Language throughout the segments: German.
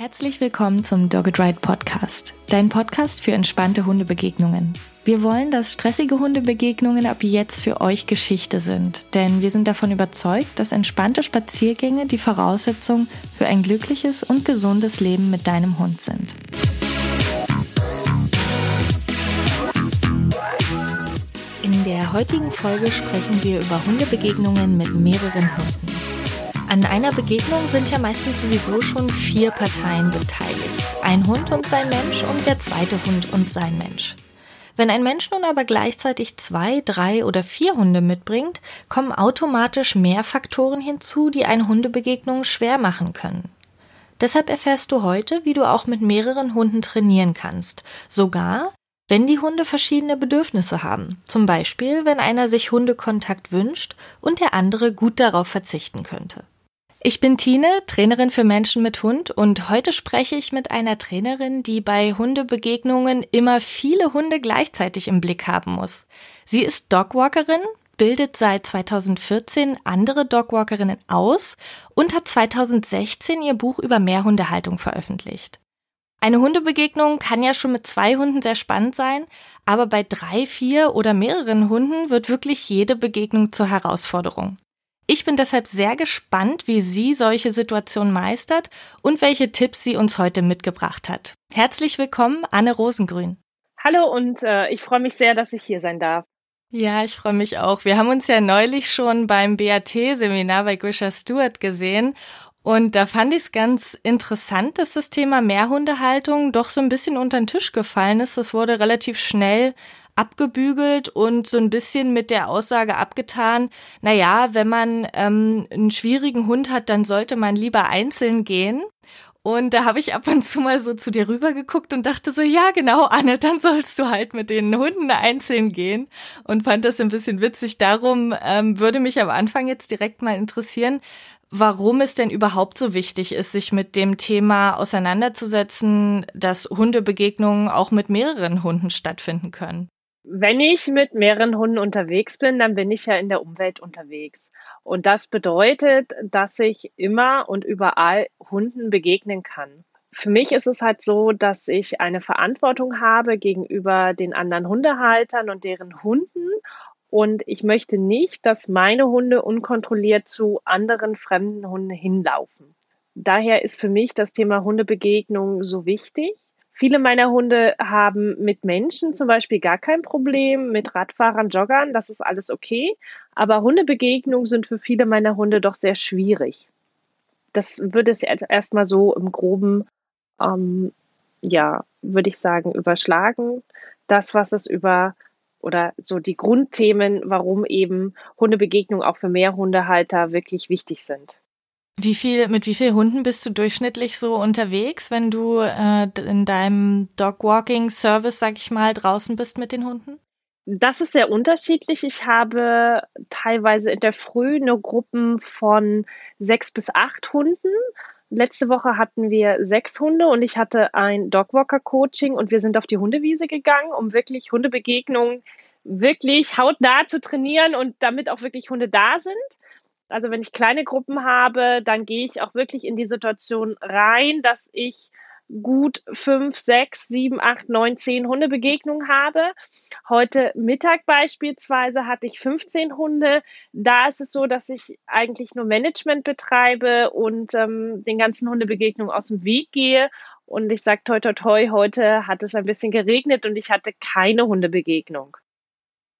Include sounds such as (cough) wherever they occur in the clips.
Herzlich willkommen zum Dogged Ride Podcast, dein Podcast für entspannte Hundebegegnungen. Wir wollen, dass stressige Hundebegegnungen ab jetzt für euch Geschichte sind, denn wir sind davon überzeugt, dass entspannte Spaziergänge die Voraussetzung für ein glückliches und gesundes Leben mit deinem Hund sind. In der heutigen Folge sprechen wir über Hundebegegnungen mit mehreren Hunden. An einer Begegnung sind ja meistens sowieso schon vier Parteien beteiligt. Ein Hund und sein Mensch und der zweite Hund und sein Mensch. Wenn ein Mensch nun aber gleichzeitig zwei, drei oder vier Hunde mitbringt, kommen automatisch mehr Faktoren hinzu, die eine Hundebegegnung schwer machen können. Deshalb erfährst du heute, wie du auch mit mehreren Hunden trainieren kannst, sogar wenn die Hunde verschiedene Bedürfnisse haben, zum Beispiel wenn einer sich Hundekontakt wünscht und der andere gut darauf verzichten könnte. Ich bin Tine, Trainerin für Menschen mit Hund und heute spreche ich mit einer Trainerin, die bei Hundebegegnungen immer viele Hunde gleichzeitig im Blick haben muss. Sie ist Dogwalkerin, bildet seit 2014 andere Dogwalkerinnen aus und hat 2016 ihr Buch über Mehrhundehaltung veröffentlicht. Eine Hundebegegnung kann ja schon mit zwei Hunden sehr spannend sein, aber bei drei, vier oder mehreren Hunden wird wirklich jede Begegnung zur Herausforderung. Ich bin deshalb sehr gespannt, wie sie solche Situationen meistert und welche Tipps sie uns heute mitgebracht hat. Herzlich willkommen, Anne Rosengrün. Hallo und äh, ich freue mich sehr, dass ich hier sein darf. Ja, ich freue mich auch. Wir haben uns ja neulich schon beim BAT-Seminar bei Grisha Stewart gesehen und da fand ich es ganz interessant, dass das Thema Mehrhundehaltung doch so ein bisschen unter den Tisch gefallen ist. Das wurde relativ schnell abgebügelt und so ein bisschen mit der Aussage abgetan, na ja, wenn man ähm, einen schwierigen Hund hat, dann sollte man lieber einzeln gehen. Und da habe ich ab und zu mal so zu dir rüber geguckt und dachte so, ja, genau, Anne, dann sollst du halt mit den Hunden einzeln gehen. Und fand das ein bisschen witzig. Darum ähm, würde mich am Anfang jetzt direkt mal interessieren, warum es denn überhaupt so wichtig ist, sich mit dem Thema auseinanderzusetzen, dass Hundebegegnungen auch mit mehreren Hunden stattfinden können. Wenn ich mit mehreren Hunden unterwegs bin, dann bin ich ja in der Umwelt unterwegs. Und das bedeutet, dass ich immer und überall Hunden begegnen kann. Für mich ist es halt so, dass ich eine Verantwortung habe gegenüber den anderen Hundehaltern und deren Hunden. Und ich möchte nicht, dass meine Hunde unkontrolliert zu anderen fremden Hunden hinlaufen. Daher ist für mich das Thema Hundebegegnung so wichtig. Viele meiner Hunde haben mit Menschen zum Beispiel gar kein Problem, mit Radfahrern, Joggern, das ist alles okay. Aber Hundebegegnungen sind für viele meiner Hunde doch sehr schwierig. Das würde es erstmal so im Groben, ähm, ja, würde ich sagen, überschlagen. Das, was es über oder so die Grundthemen, warum eben Hundebegegnungen auch für Mehrhundehalter wirklich wichtig sind. Wie viel, mit wie vielen Hunden bist du durchschnittlich so unterwegs, wenn du äh, in deinem Dogwalking-Service, sag ich mal, draußen bist mit den Hunden? Das ist sehr unterschiedlich. Ich habe teilweise in der Früh nur Gruppen von sechs bis acht Hunden. Letzte Woche hatten wir sechs Hunde und ich hatte ein Dogwalker-Coaching und wir sind auf die Hundewiese gegangen, um wirklich Hundebegegnungen wirklich hautnah zu trainieren und damit auch wirklich Hunde da sind. Also wenn ich kleine Gruppen habe, dann gehe ich auch wirklich in die Situation rein, dass ich gut fünf, sechs, sieben, acht, neun, zehn Hundebegegnungen habe. Heute Mittag beispielsweise hatte ich 15 Hunde. Da ist es so, dass ich eigentlich nur Management betreibe und ähm, den ganzen Hundebegegnungen aus dem Weg gehe. Und ich sage toi toi toi, heute hat es ein bisschen geregnet und ich hatte keine Hundebegegnung.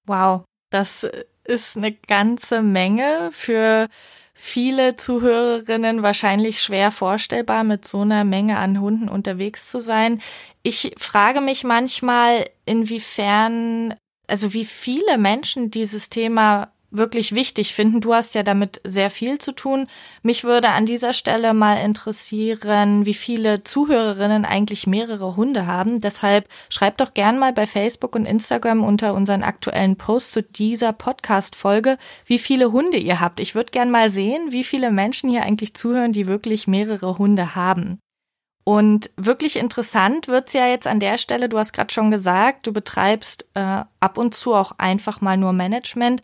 Wow, das ist eine ganze Menge für viele Zuhörerinnen wahrscheinlich schwer vorstellbar, mit so einer Menge an Hunden unterwegs zu sein. Ich frage mich manchmal, inwiefern, also wie viele Menschen dieses Thema wirklich wichtig finden. Du hast ja damit sehr viel zu tun. Mich würde an dieser Stelle mal interessieren, wie viele Zuhörerinnen eigentlich mehrere Hunde haben. Deshalb schreibt doch gern mal bei Facebook und Instagram unter unseren aktuellen Posts zu dieser Podcast-Folge, wie viele Hunde ihr habt. Ich würde gern mal sehen, wie viele Menschen hier eigentlich zuhören, die wirklich mehrere Hunde haben. Und wirklich interessant wird's ja jetzt an der Stelle, du hast gerade schon gesagt, du betreibst äh, ab und zu auch einfach mal nur Management.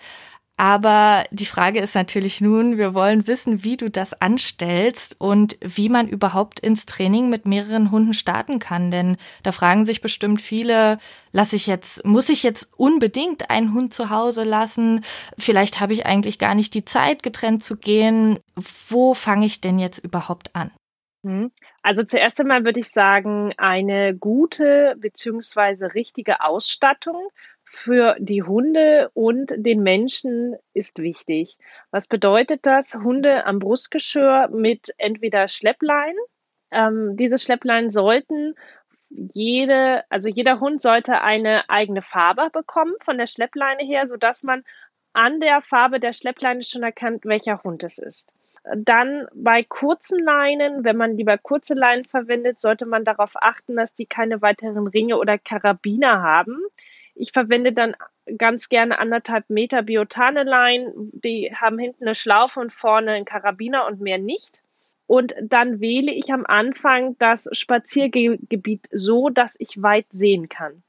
Aber die Frage ist natürlich nun, wir wollen wissen, wie du das anstellst und wie man überhaupt ins Training mit mehreren Hunden starten kann. Denn da fragen sich bestimmt viele, lasse ich jetzt, muss ich jetzt unbedingt einen Hund zu Hause lassen? Vielleicht habe ich eigentlich gar nicht die Zeit, getrennt zu gehen. Wo fange ich denn jetzt überhaupt an? Hm. Also zuerst einmal würde ich sagen, eine gute bzw. richtige Ausstattung für die Hunde und den Menschen ist wichtig. Was bedeutet das? Hunde am Brustgeschirr mit entweder Schlepplein. Ähm, diese Schlepplein sollten jede, also jeder Hund sollte eine eigene Farbe bekommen von der Schleppleine her, sodass man an der Farbe der Schleppleine schon erkennt, welcher Hund es ist. Dann bei kurzen Leinen, wenn man lieber kurze Leinen verwendet, sollte man darauf achten, dass die keine weiteren Ringe oder Karabiner haben. Ich verwende dann ganz gerne anderthalb Meter Biotane-Leinen. Die haben hinten eine Schlaufe und vorne einen Karabiner und mehr nicht. Und dann wähle ich am Anfang das Spaziergebiet so, dass ich weit sehen kann.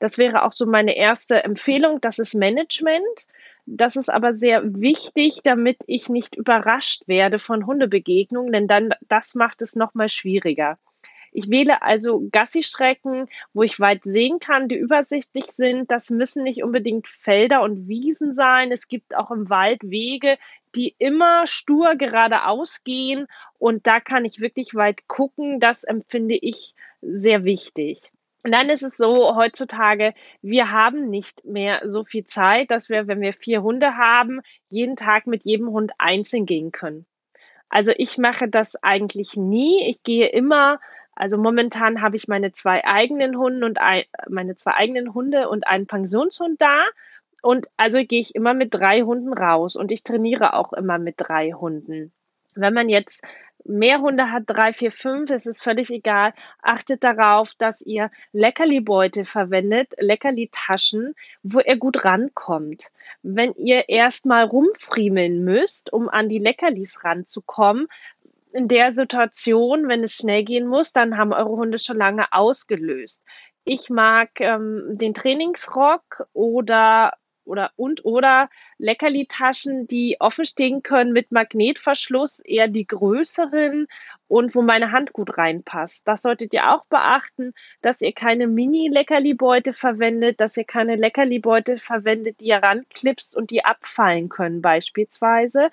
Das wäre auch so meine erste Empfehlung. Das ist Management. Das ist aber sehr wichtig, damit ich nicht überrascht werde von Hundebegegnungen, denn dann das macht es noch mal schwieriger. Ich wähle also Gassi-Schrecken, wo ich weit sehen kann, die übersichtlich sind. Das müssen nicht unbedingt Felder und Wiesen sein. Es gibt auch im Wald Wege, die immer stur geradeaus gehen. Und da kann ich wirklich weit gucken. Das empfinde ich sehr wichtig. Und dann ist es so heutzutage, wir haben nicht mehr so viel Zeit, dass wir, wenn wir vier Hunde haben, jeden Tag mit jedem Hund einzeln gehen können. Also ich mache das eigentlich nie. Ich gehe immer also momentan habe ich meine zwei eigenen Hunde und ein, meine zwei eigenen Hunde und einen Pensionshund da. Und also gehe ich immer mit drei Hunden raus und ich trainiere auch immer mit drei Hunden. Wenn man jetzt mehr Hunde hat, drei, vier, fünf, es ist völlig egal. Achtet darauf, dass ihr Leckerli-Beute verwendet, Leckerli-Taschen, wo er gut rankommt. Wenn ihr erstmal rumfriemeln müsst, um an die Leckerlis ranzukommen, in der Situation, wenn es schnell gehen muss, dann haben eure Hunde schon lange ausgelöst. Ich mag ähm, den Trainingsrock oder oder und oder Leckerli-Taschen, die offen stehen können mit Magnetverschluss, eher die größeren und wo meine Hand gut reinpasst. Das solltet ihr auch beachten, dass ihr keine Mini-Leckerli-Beute verwendet, dass ihr keine Leckerli-Beute verwendet, die ihr ranklipst und die abfallen können beispielsweise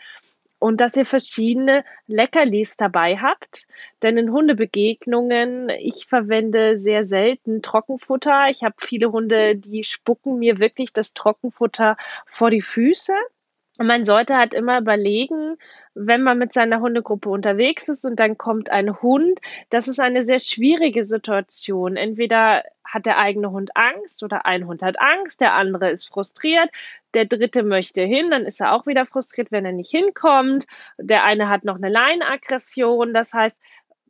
und dass ihr verschiedene Leckerlis dabei habt. Denn in Hundebegegnungen, ich verwende sehr selten Trockenfutter. Ich habe viele Hunde, die spucken mir wirklich das Trockenfutter vor die Füße. Und man sollte halt immer überlegen, wenn man mit seiner Hundegruppe unterwegs ist und dann kommt ein Hund, das ist eine sehr schwierige Situation. Entweder hat der eigene Hund Angst oder ein Hund hat Angst, der andere ist frustriert, der dritte möchte hin, dann ist er auch wieder frustriert, wenn er nicht hinkommt. Der eine hat noch eine Leinenaggression, das heißt,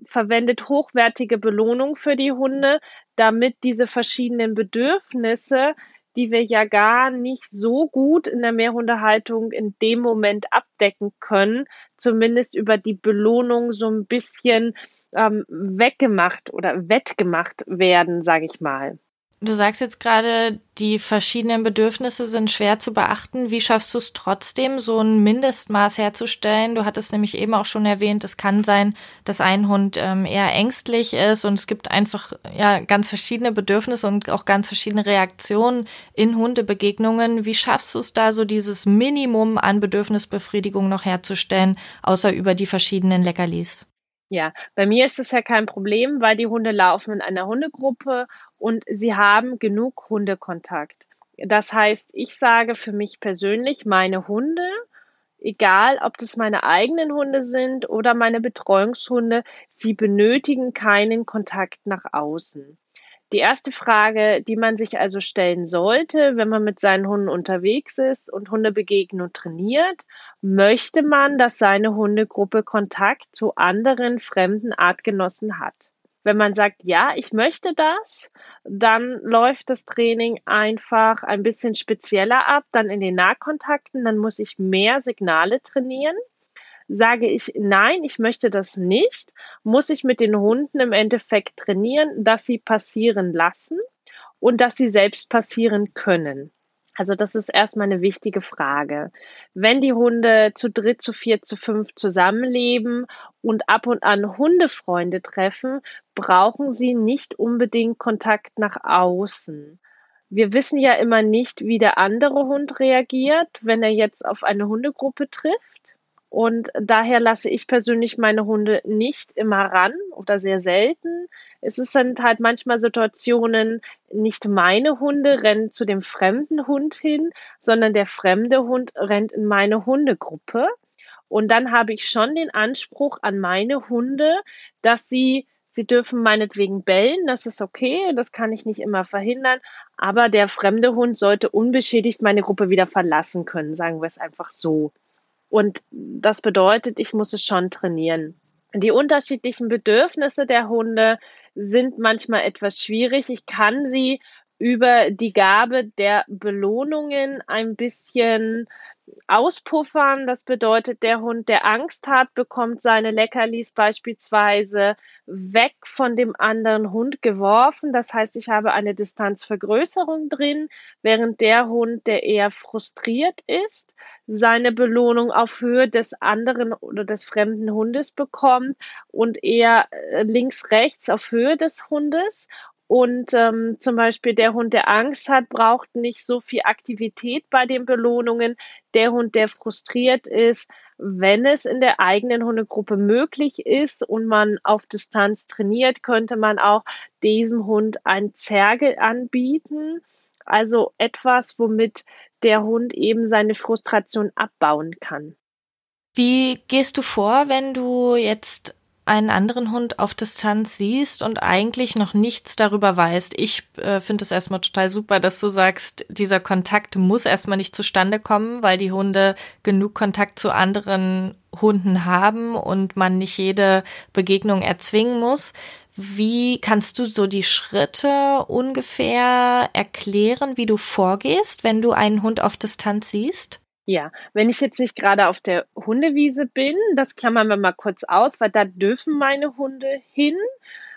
verwendet hochwertige Belohnung für die Hunde, damit diese verschiedenen Bedürfnisse die wir ja gar nicht so gut in der Mehrhundehaltung in dem Moment abdecken können, zumindest über die Belohnung so ein bisschen ähm, weggemacht oder wettgemacht werden, sage ich mal. Du sagst jetzt gerade, die verschiedenen Bedürfnisse sind schwer zu beachten. Wie schaffst du es trotzdem, so ein Mindestmaß herzustellen? Du hattest nämlich eben auch schon erwähnt, es kann sein, dass ein Hund ähm, eher ängstlich ist und es gibt einfach ja ganz verschiedene Bedürfnisse und auch ganz verschiedene Reaktionen in Hundebegegnungen. Wie schaffst du es da, so dieses Minimum an Bedürfnisbefriedigung noch herzustellen, außer über die verschiedenen Leckerlis? Ja, bei mir ist es ja kein Problem, weil die Hunde laufen in einer Hundegruppe und sie haben genug Hundekontakt. Das heißt, ich sage für mich persönlich, meine Hunde, egal ob das meine eigenen Hunde sind oder meine Betreuungshunde, sie benötigen keinen Kontakt nach außen. Die erste Frage, die man sich also stellen sollte, wenn man mit seinen Hunden unterwegs ist und Hundebegegnung trainiert, möchte man, dass seine Hundegruppe Kontakt zu anderen fremden Artgenossen hat. Wenn man sagt, ja, ich möchte das, dann läuft das Training einfach ein bisschen spezieller ab, dann in den Nahkontakten, dann muss ich mehr Signale trainieren. Sage ich, nein, ich möchte das nicht, muss ich mit den Hunden im Endeffekt trainieren, dass sie passieren lassen und dass sie selbst passieren können. Also das ist erstmal eine wichtige Frage. Wenn die Hunde zu dritt, zu vier, zu fünf zusammenleben und ab und an Hundefreunde treffen, brauchen sie nicht unbedingt Kontakt nach außen. Wir wissen ja immer nicht, wie der andere Hund reagiert, wenn er jetzt auf eine Hundegruppe trifft. Und daher lasse ich persönlich meine Hunde nicht immer ran oder sehr selten. Es sind halt manchmal Situationen, nicht meine Hunde rennen zu dem fremden Hund hin, sondern der fremde Hund rennt in meine Hundegruppe. Und dann habe ich schon den Anspruch an meine Hunde, dass sie Sie dürfen meinetwegen bellen, das ist okay, das kann ich nicht immer verhindern, aber der fremde Hund sollte unbeschädigt meine Gruppe wieder verlassen können, sagen wir es einfach so. Und das bedeutet, ich muss es schon trainieren. Die unterschiedlichen Bedürfnisse der Hunde sind manchmal etwas schwierig. Ich kann sie über die Gabe der Belohnungen ein bisschen auspuffern. Das bedeutet, der Hund, der Angst hat, bekommt seine Leckerlis beispielsweise weg von dem anderen Hund geworfen. Das heißt, ich habe eine Distanzvergrößerung drin, während der Hund, der eher frustriert ist, seine Belohnung auf Höhe des anderen oder des fremden Hundes bekommt und eher äh, links, rechts auf Höhe des Hundes und ähm, zum Beispiel der Hund, der Angst hat, braucht nicht so viel Aktivität bei den Belohnungen. Der Hund, der frustriert ist, wenn es in der eigenen Hundegruppe möglich ist und man auf Distanz trainiert, könnte man auch diesem Hund ein Zergel anbieten. Also etwas, womit der Hund eben seine Frustration abbauen kann. Wie gehst du vor, wenn du jetzt einen anderen Hund auf Distanz siehst und eigentlich noch nichts darüber weißt. Ich äh, finde es erstmal total super, dass du sagst, dieser Kontakt muss erstmal nicht zustande kommen, weil die Hunde genug Kontakt zu anderen Hunden haben und man nicht jede Begegnung erzwingen muss. Wie kannst du so die Schritte ungefähr erklären, wie du vorgehst, wenn du einen Hund auf Distanz siehst? Ja, wenn ich jetzt nicht gerade auf der Hundewiese bin, das klammern wir mal kurz aus, weil da dürfen meine Hunde hin.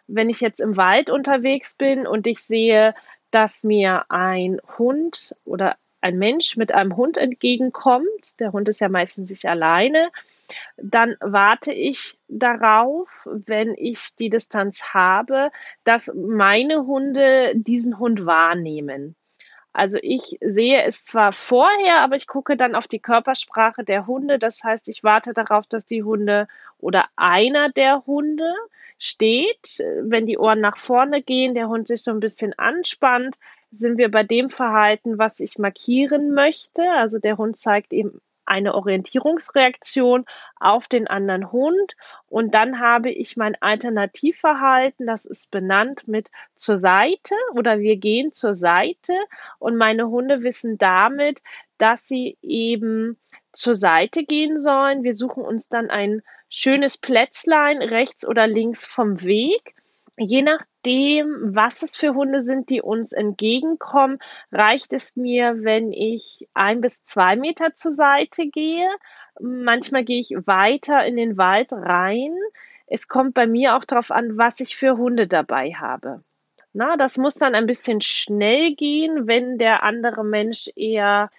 Wenn ich jetzt im Wald unterwegs bin und ich sehe, dass mir ein Hund oder ein Mensch mit einem Hund entgegenkommt, der Hund ist ja meistens sich alleine, dann warte ich darauf, wenn ich die Distanz habe, dass meine Hunde diesen Hund wahrnehmen. Also ich sehe es zwar vorher, aber ich gucke dann auf die Körpersprache der Hunde. Das heißt, ich warte darauf, dass die Hunde oder einer der Hunde steht. Wenn die Ohren nach vorne gehen, der Hund sich so ein bisschen anspannt, sind wir bei dem Verhalten, was ich markieren möchte. Also der Hund zeigt eben eine Orientierungsreaktion auf den anderen Hund. Und dann habe ich mein Alternativverhalten, das ist benannt mit zur Seite oder wir gehen zur Seite. Und meine Hunde wissen damit, dass sie eben zur Seite gehen sollen. Wir suchen uns dann ein schönes Plätzlein rechts oder links vom Weg je nachdem, was es für Hunde sind, die uns entgegenkommen, reicht es mir, wenn ich ein bis zwei Meter zur Seite gehe. Manchmal gehe ich weiter in den Wald rein. Es kommt bei mir auch darauf an, was ich für Hunde dabei habe. Na, das muss dann ein bisschen schnell gehen, wenn der andere Mensch eher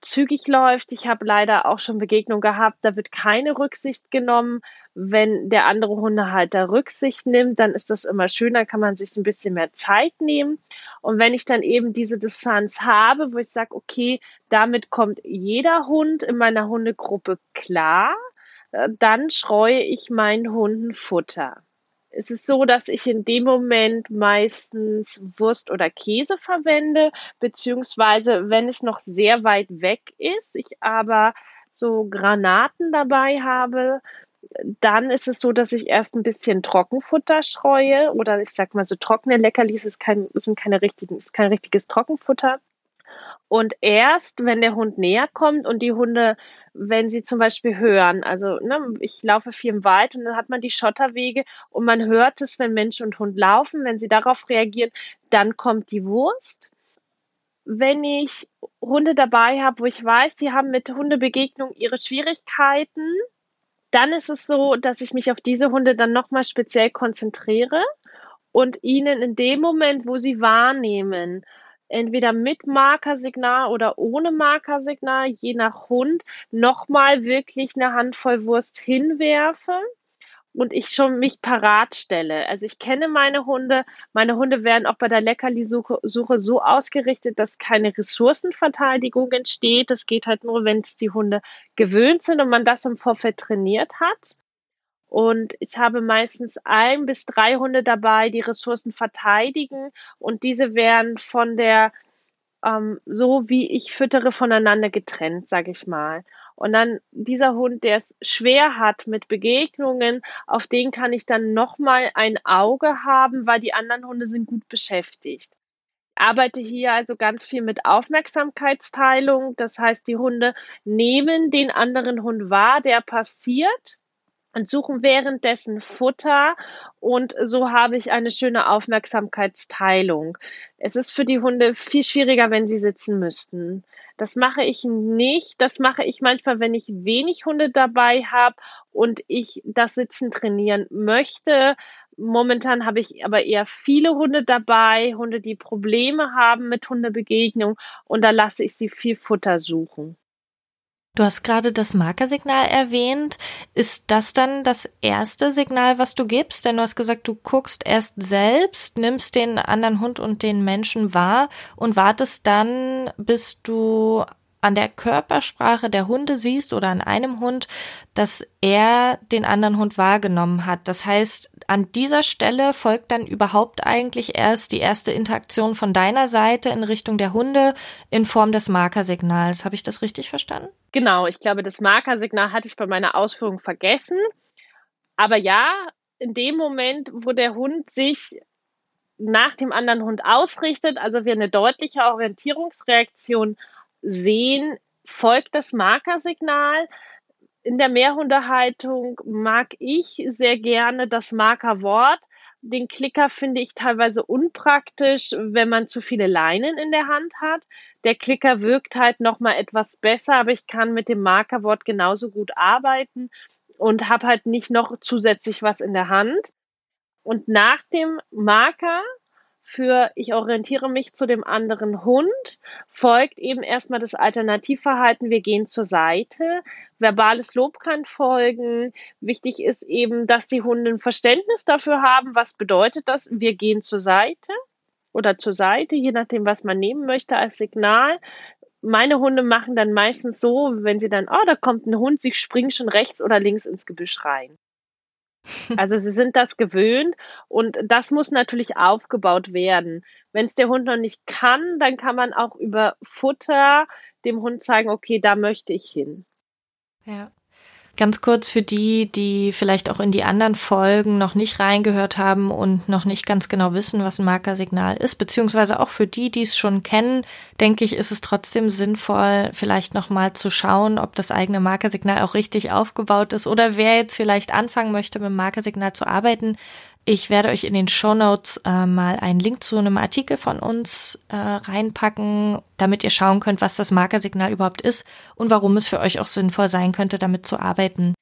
zügig läuft. Ich habe leider auch schon Begegnungen gehabt, da wird keine Rücksicht genommen. Wenn der andere Hundehalter Rücksicht nimmt, dann ist das immer schöner, kann man sich ein bisschen mehr Zeit nehmen. Und wenn ich dann eben diese Distanz habe, wo ich sage, okay, damit kommt jeder Hund in meiner Hundegruppe klar, äh, dann schreue ich meinen Hunden Futter es ist so, dass ich in dem Moment meistens Wurst oder Käse verwende, beziehungsweise wenn es noch sehr weit weg ist, ich aber so Granaten dabei habe, dann ist es so, dass ich erst ein bisschen Trockenfutter streue oder ich sag mal so trockene Leckerlis ist kein, sind keine richtigen, ist kein richtiges Trockenfutter. Und erst, wenn der Hund näher kommt und die Hunde, wenn sie zum Beispiel hören, also ne, ich laufe viel im Wald und dann hat man die Schotterwege und man hört es, wenn Mensch und Hund laufen, wenn sie darauf reagieren, dann kommt die Wurst. Wenn ich Hunde dabei habe, wo ich weiß, die haben mit Hundebegegnung ihre Schwierigkeiten, dann ist es so, dass ich mich auf diese Hunde dann nochmal speziell konzentriere und ihnen in dem Moment, wo sie wahrnehmen, entweder mit Markersignal oder ohne Markersignal, je nach Hund, nochmal wirklich eine Handvoll Wurst hinwerfe und ich schon mich parat stelle. Also ich kenne meine Hunde. Meine Hunde werden auch bei der Leckerli-Suche so ausgerichtet, dass keine Ressourcenverteidigung entsteht. Das geht halt nur, wenn es die Hunde gewöhnt sind und man das im Vorfeld trainiert hat. Und ich habe meistens ein bis drei Hunde dabei, die Ressourcen verteidigen. Und diese werden von der, ähm, so wie ich füttere, voneinander getrennt, sage ich mal. Und dann dieser Hund, der es schwer hat mit Begegnungen, auf den kann ich dann nochmal ein Auge haben, weil die anderen Hunde sind gut beschäftigt. Ich arbeite hier also ganz viel mit Aufmerksamkeitsteilung. Das heißt, die Hunde nehmen den anderen Hund wahr, der passiert und suchen währenddessen Futter und so habe ich eine schöne Aufmerksamkeitsteilung. Es ist für die Hunde viel schwieriger, wenn sie sitzen müssten. Das mache ich nicht. Das mache ich manchmal, wenn ich wenig Hunde dabei habe und ich das Sitzen trainieren möchte. Momentan habe ich aber eher viele Hunde dabei, Hunde, die Probleme haben mit Hundebegegnung und da lasse ich sie viel Futter suchen. Du hast gerade das Markersignal erwähnt. Ist das dann das erste Signal, was du gibst? Denn du hast gesagt, du guckst erst selbst, nimmst den anderen Hund und den Menschen wahr und wartest dann, bis du an der Körpersprache der Hunde siehst oder an einem Hund, dass er den anderen Hund wahrgenommen hat. Das heißt, an dieser Stelle folgt dann überhaupt eigentlich erst die erste Interaktion von deiner Seite in Richtung der Hunde in Form des Markersignals. Habe ich das richtig verstanden? Genau, ich glaube, das Markersignal hatte ich bei meiner Ausführung vergessen. Aber ja, in dem Moment, wo der Hund sich nach dem anderen Hund ausrichtet, also wir eine deutliche Orientierungsreaktion sehen, folgt das Markersignal. In der Mehrhundehaltung mag ich sehr gerne das Markerwort. Den Klicker finde ich teilweise unpraktisch, wenn man zu viele Leinen in der Hand hat. Der Klicker wirkt halt noch mal etwas besser, aber ich kann mit dem Markerwort genauso gut arbeiten und habe halt nicht noch zusätzlich was in der Hand. Und nach dem Marker für ich orientiere mich zu dem anderen Hund, folgt eben erstmal das Alternativverhalten, wir gehen zur Seite. Verbales Lob kann folgen. Wichtig ist eben, dass die Hunde ein Verständnis dafür haben, was bedeutet das, wir gehen zur Seite oder zur Seite, je nachdem, was man nehmen möchte als Signal. Meine Hunde machen dann meistens so, wenn sie dann, oh, da kommt ein Hund, sie springen schon rechts oder links ins Gebüsch rein. (laughs) Also sie sind das gewöhnt und das muss natürlich aufgebaut werden. Wenn es der Hund noch nicht kann, dann kann man auch über Futter dem Hund zeigen, okay, da möchte ich hin. Ja. Ganz kurz für die, die vielleicht auch in die anderen Folgen noch nicht reingehört haben und noch nicht ganz genau wissen, was ein Markersignal ist, beziehungsweise auch für die, die es schon kennen, denke ich, ist es trotzdem sinnvoll, vielleicht nochmal zu schauen, ob das eigene Markersignal auch richtig aufgebaut ist oder wer jetzt vielleicht anfangen möchte, mit dem Markersignal zu arbeiten, ich werde euch in den Show Notes äh, mal einen Link zu einem Artikel von uns äh, reinpacken, damit ihr schauen könnt, was das Markersignal überhaupt ist und warum es für euch auch sinnvoll sein könnte, damit zu arbeiten.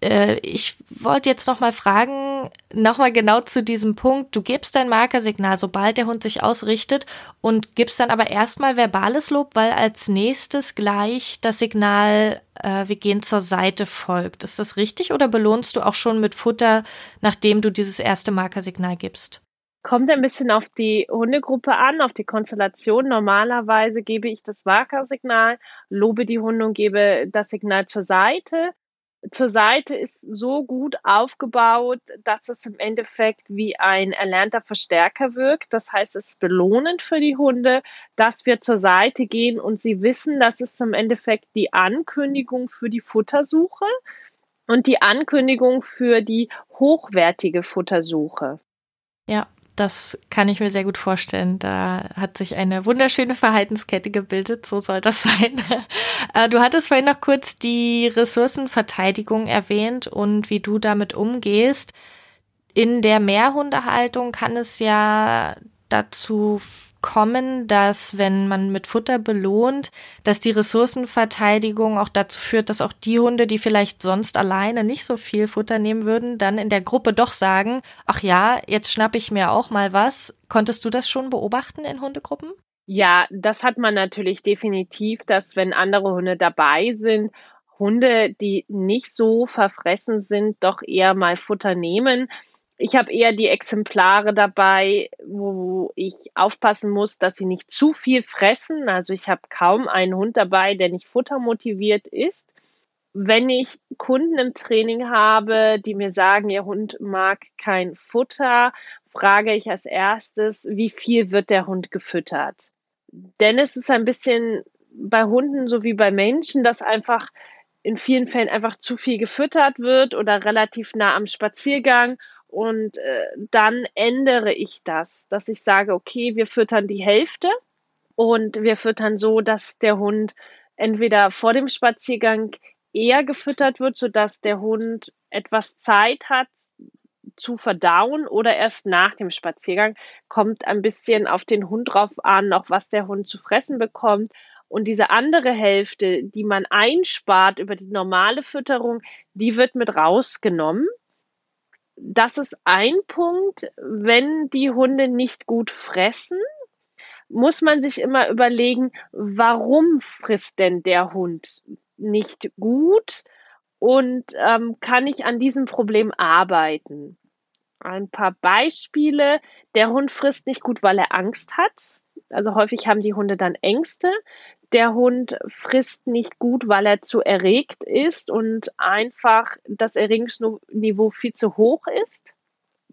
Äh, ich wollte jetzt noch mal fragen, noch mal genau zu diesem Punkt. Du gibst dein Markersignal, sobald der Hund sich ausrichtet und gibst dann aber erstmal verbales Lob, weil als nächstes gleich das Signal, äh, wir gehen zur Seite folgt. Ist das richtig oder belohnst du auch schon mit Futter, nachdem du dieses erste Markersignal gibst? Kommt ein bisschen auf die Hundegruppe an, auf die Konstellation. Normalerweise gebe ich das Markersignal, lobe die Hunde und gebe das Signal zur Seite zur Seite ist so gut aufgebaut, dass es im Endeffekt wie ein erlernter Verstärker wirkt. Das heißt, es ist belohnend für die Hunde, dass wir zur Seite gehen und sie wissen, dass es im Endeffekt die Ankündigung für die Futtersuche und die Ankündigung für die hochwertige Futtersuche. Ja, das kann ich mir sehr gut vorstellen. Da hat sich eine wunderschöne Verhaltenskette gebildet. So soll das (laughs) sein. Äh, du hattest vorhin noch kurz die Ressourcenverteidigung erwähnt und wie du damit umgehst. In der Mehrhundehaltung kann es ja dazu kommen, dass wenn man mit Futter belohnt, dass die Ressourcenverteidigung auch dazu führt, dass auch die Hunde, die vielleicht sonst alleine nicht so viel Futter nehmen würden, dann in der Gruppe doch sagen, ach ja, jetzt schnappe ich mir auch mal was. Konntest du das schon beobachten in Hundegruppen? Ja, das hat man natürlich definitiv, dass wenn andere Hunde dabei sind, Hunde, die nicht so verfressen sind, doch eher mal Futter nehmen. Ich habe eher die Exemplare dabei, wo ich aufpassen muss, dass sie nicht zu viel fressen. Also ich habe kaum einen Hund dabei, der nicht futtermotiviert ist. Wenn ich Kunden im Training habe, die mir sagen, ihr Hund mag kein Futter, frage ich als erstes, wie viel wird der Hund gefüttert? Denn es ist ein bisschen bei Hunden so wie bei Menschen, dass einfach in vielen Fällen einfach zu viel gefüttert wird oder relativ nah am Spaziergang. Und äh, dann ändere ich das, dass ich sage, okay, wir füttern die Hälfte und wir füttern so, dass der Hund entweder vor dem Spaziergang eher gefüttert wird, sodass der Hund etwas Zeit hat zu verdauen oder erst nach dem Spaziergang. Kommt ein bisschen auf den Hund drauf an, auch was der Hund zu fressen bekommt. Und diese andere Hälfte, die man einspart über die normale Fütterung, die wird mit rausgenommen. Das ist ein Punkt. Wenn die Hunde nicht gut fressen, muss man sich immer überlegen, warum frisst denn der Hund nicht gut und ähm, kann ich an diesem Problem arbeiten? Ein paar Beispiele. Der Hund frisst nicht gut, weil er Angst hat. Also häufig haben die Hunde dann Ängste. Der Hund frisst nicht gut, weil er zu erregt ist und einfach das Erregungsniveau viel zu hoch ist.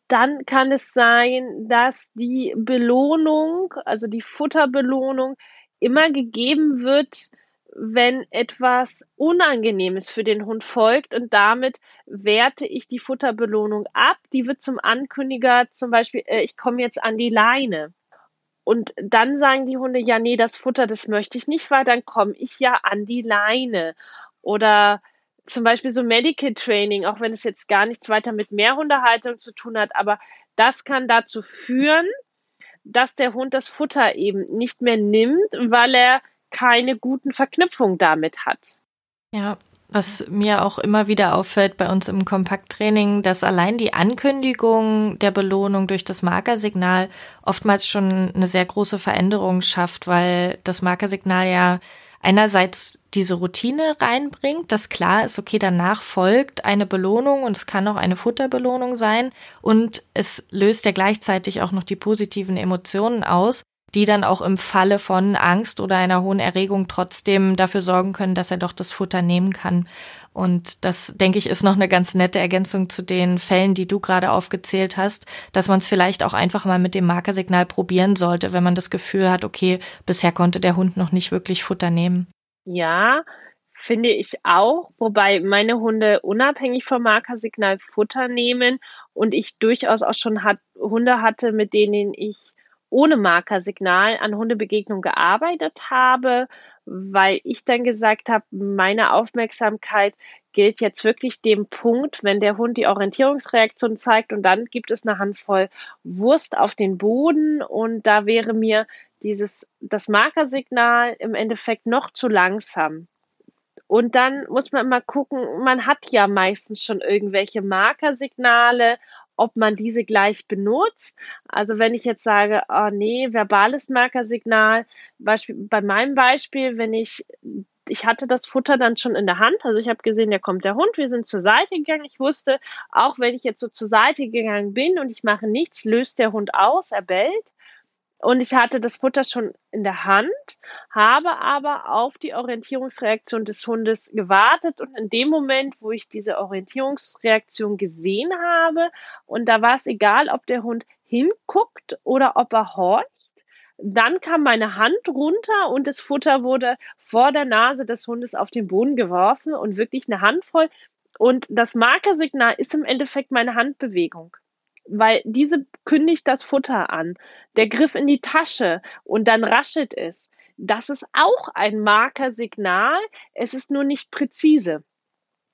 Dann kann es sein, dass die Belohnung, also die Futterbelohnung, immer gegeben wird, wenn etwas Unangenehmes für den Hund folgt und damit werte ich die Futterbelohnung ab. Die wird zum Ankündiger zum Beispiel, äh, ich komme jetzt an die Leine. Und dann sagen die Hunde, ja, nee, das Futter, das möchte ich nicht, weil dann komme ich ja an die Leine. Oder zum Beispiel so Medical Training, auch wenn es jetzt gar nichts weiter mit Mehrhundehaltung zu tun hat, aber das kann dazu führen, dass der Hund das Futter eben nicht mehr nimmt, weil er keine guten Verknüpfungen damit hat. Ja, was mir auch immer wieder auffällt bei uns im Kompakttraining, dass allein die Ankündigung der Belohnung durch das Markersignal oftmals schon eine sehr große Veränderung schafft, weil das Markersignal ja einerseits diese Routine reinbringt, dass klar ist, okay, danach folgt eine Belohnung und es kann auch eine Futterbelohnung sein und es löst ja gleichzeitig auch noch die positiven Emotionen aus, die dann auch im Falle von Angst oder einer hohen Erregung trotzdem dafür sorgen können, dass er doch das Futter nehmen kann. Und das, denke ich, ist noch eine ganz nette Ergänzung zu den Fällen, die du gerade aufgezählt hast, dass man es vielleicht auch einfach mal mit dem Markersignal probieren sollte, wenn man das Gefühl hat, okay, bisher konnte der Hund noch nicht wirklich Futter nehmen. Ja, finde ich auch, wobei meine Hunde unabhängig vom Markersignal Futter nehmen und ich durchaus auch schon hat, Hunde hatte, mit denen ich ohne Markersignal an Hundebegegnung gearbeitet habe, weil ich dann gesagt habe, meine Aufmerksamkeit gilt jetzt wirklich dem Punkt, wenn der Hund die Orientierungsreaktion zeigt und dann gibt es eine Handvoll Wurst auf den Boden und da wäre mir dieses, das Markersignal im Endeffekt noch zu langsam. Und dann muss man immer gucken, man hat ja meistens schon irgendwelche Markersignale ob man diese gleich benutzt. Also wenn ich jetzt sage, oh nee, verbales Markersignal, Beispiel, bei meinem Beispiel, wenn ich ich hatte das Futter dann schon in der Hand. Also ich habe gesehen, da kommt der Hund. Wir sind zur Seite gegangen. Ich wusste, auch wenn ich jetzt so zur Seite gegangen bin und ich mache nichts, löst der Hund aus, er bellt. Und ich hatte das Futter schon in der Hand, habe aber auf die Orientierungsreaktion des Hundes gewartet. Und in dem Moment, wo ich diese Orientierungsreaktion gesehen habe, und da war es egal, ob der Hund hinguckt oder ob er horcht, dann kam meine Hand runter und das Futter wurde vor der Nase des Hundes auf den Boden geworfen und wirklich eine Handvoll. Und das Markersignal ist im Endeffekt meine Handbewegung weil diese kündigt das Futter an. Der Griff in die Tasche und dann raschelt es. Das ist auch ein Markersignal. Es ist nur nicht präzise.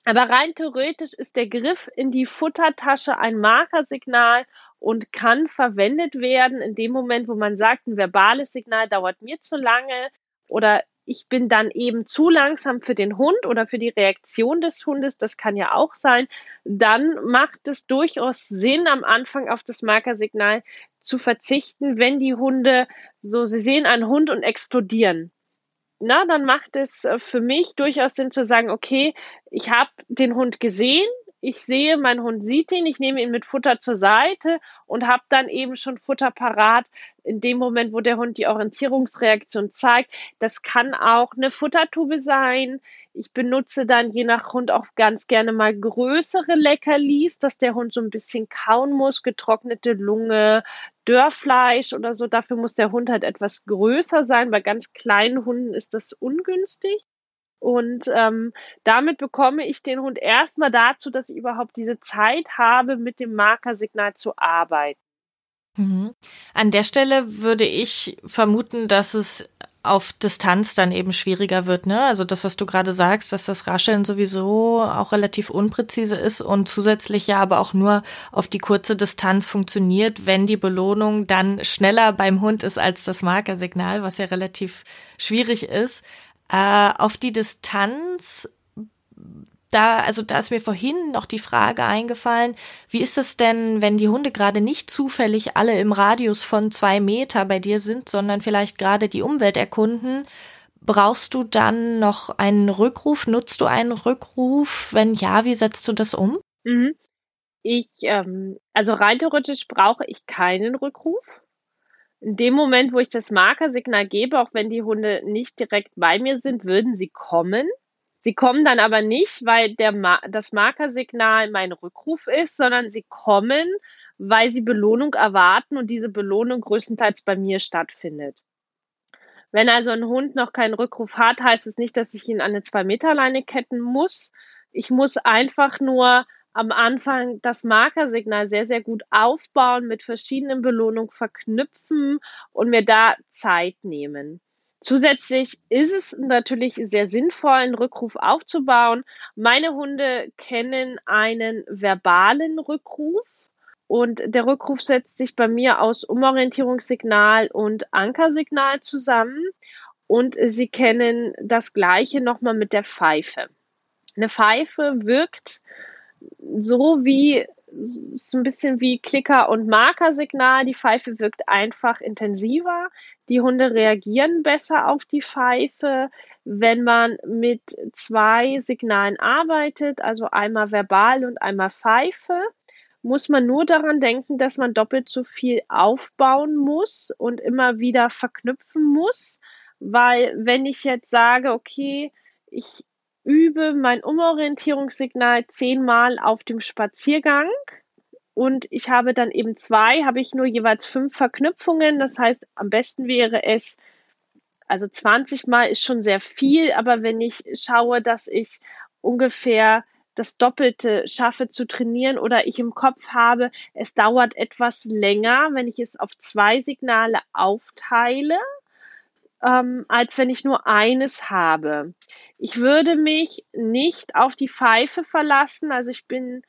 Aber rein theoretisch ist der Griff in die Futtertasche ein Markersignal und kann verwendet werden in dem Moment, wo man sagt, ein verbales Signal dauert mir zu lange oder ich bin dann eben zu langsam für den Hund oder für die Reaktion des Hundes, das kann ja auch sein, dann macht es durchaus Sinn, am Anfang auf das Markersignal zu verzichten, wenn die Hunde so, sie sehen einen Hund und explodieren. Na, dann macht es äh, für mich durchaus Sinn zu sagen, okay, ich habe den Hund gesehen, ich sehe, mein Hund sieht ihn, ich nehme ihn mit Futter zur Seite und habe dann eben schon Futter parat in dem Moment, wo der Hund die Orientierungsreaktion zeigt. Das kann auch eine Futtertube sein. Ich benutze dann je nach Hund auch ganz gerne mal größere Leckerlis, dass der Hund so ein bisschen kauen muss, getrocknete Lunge, Dörrfleisch oder so. Dafür muss der Hund halt etwas größer sein. Bei ganz kleinen Hunden ist das ungünstig. Und ähm, damit bekomme ich den Hund erstmal dazu, dass ich überhaupt diese Zeit habe, mit dem Markersignal zu arbeiten. Mhm. An der Stelle würde ich vermuten, dass es auf Distanz dann eben schwieriger wird, ne? Also das, was du gerade sagst, dass das Rascheln sowieso auch relativ unpräzise ist und zusätzlich ja aber auch nur auf die kurze Distanz funktioniert, wenn die Belohnung dann schneller beim Hund ist als das Markersignal, was ja relativ schwierig ist. Äh, auf die Distanz, da, also da ist mir vorhin noch die Frage eingefallen, wie ist es denn, wenn die Hunde gerade nicht zufällig alle im Radius von zwei Meter bei dir sind, sondern vielleicht gerade die Umwelt erkunden? Brauchst du dann noch einen Rückruf? Nutzt du einen Rückruf? Wenn ja, wie setzt du das um? Mhm. Ich, ähm, also rein theoretisch brauche ich keinen Rückruf in dem Moment, wo ich das Markersignal gebe, auch wenn die Hunde nicht direkt bei mir sind, würden sie kommen. Sie kommen dann aber nicht, weil der Ma das Markersignal mein Rückruf ist, sondern sie kommen, weil sie Belohnung erwarten und diese Belohnung größtenteils bei mir stattfindet. Wenn also ein Hund noch keinen Rückruf hat, heißt es nicht, dass ich ihn an eine Zwei-Meter-Leine ketten muss. Ich muss einfach nur am Anfang das Markersignal sehr, sehr gut aufbauen, mit verschiedenen Belohnungen verknüpfen und mir da Zeit nehmen. Zusätzlich ist es natürlich sehr sinnvoll, einen Rückruf aufzubauen. Meine Hunde kennen einen verbalen Rückruf und der Rückruf setzt sich bei mir aus Umorientierungssignal und Ankersignal zusammen und sie kennen das gleiche nochmal mit der Pfeife. Eine Pfeife wirkt so wie so ein bisschen wie Klicker- und Markersignal. Die Pfeife wirkt einfach intensiver. Die Hunde reagieren besser auf die Pfeife, wenn man mit zwei Signalen arbeitet, also einmal verbal und einmal Pfeife. Muss man nur daran denken, dass man doppelt so viel aufbauen muss und immer wieder verknüpfen muss, weil wenn ich jetzt sage, okay, ich übe mein Umorientierungssignal zehnmal auf dem Spaziergang und ich habe dann eben zwei, habe ich nur jeweils fünf Verknüpfungen. Das heißt, am besten wäre es, also 20 Mal ist schon sehr viel, aber wenn ich schaue, dass ich ungefähr das Doppelte schaffe zu trainieren oder ich im Kopf habe, es dauert etwas länger, wenn ich es auf zwei Signale aufteile, ähm, als wenn ich nur eines habe. Ich würde mich nicht auf die Pfeife verlassen. Also ich bin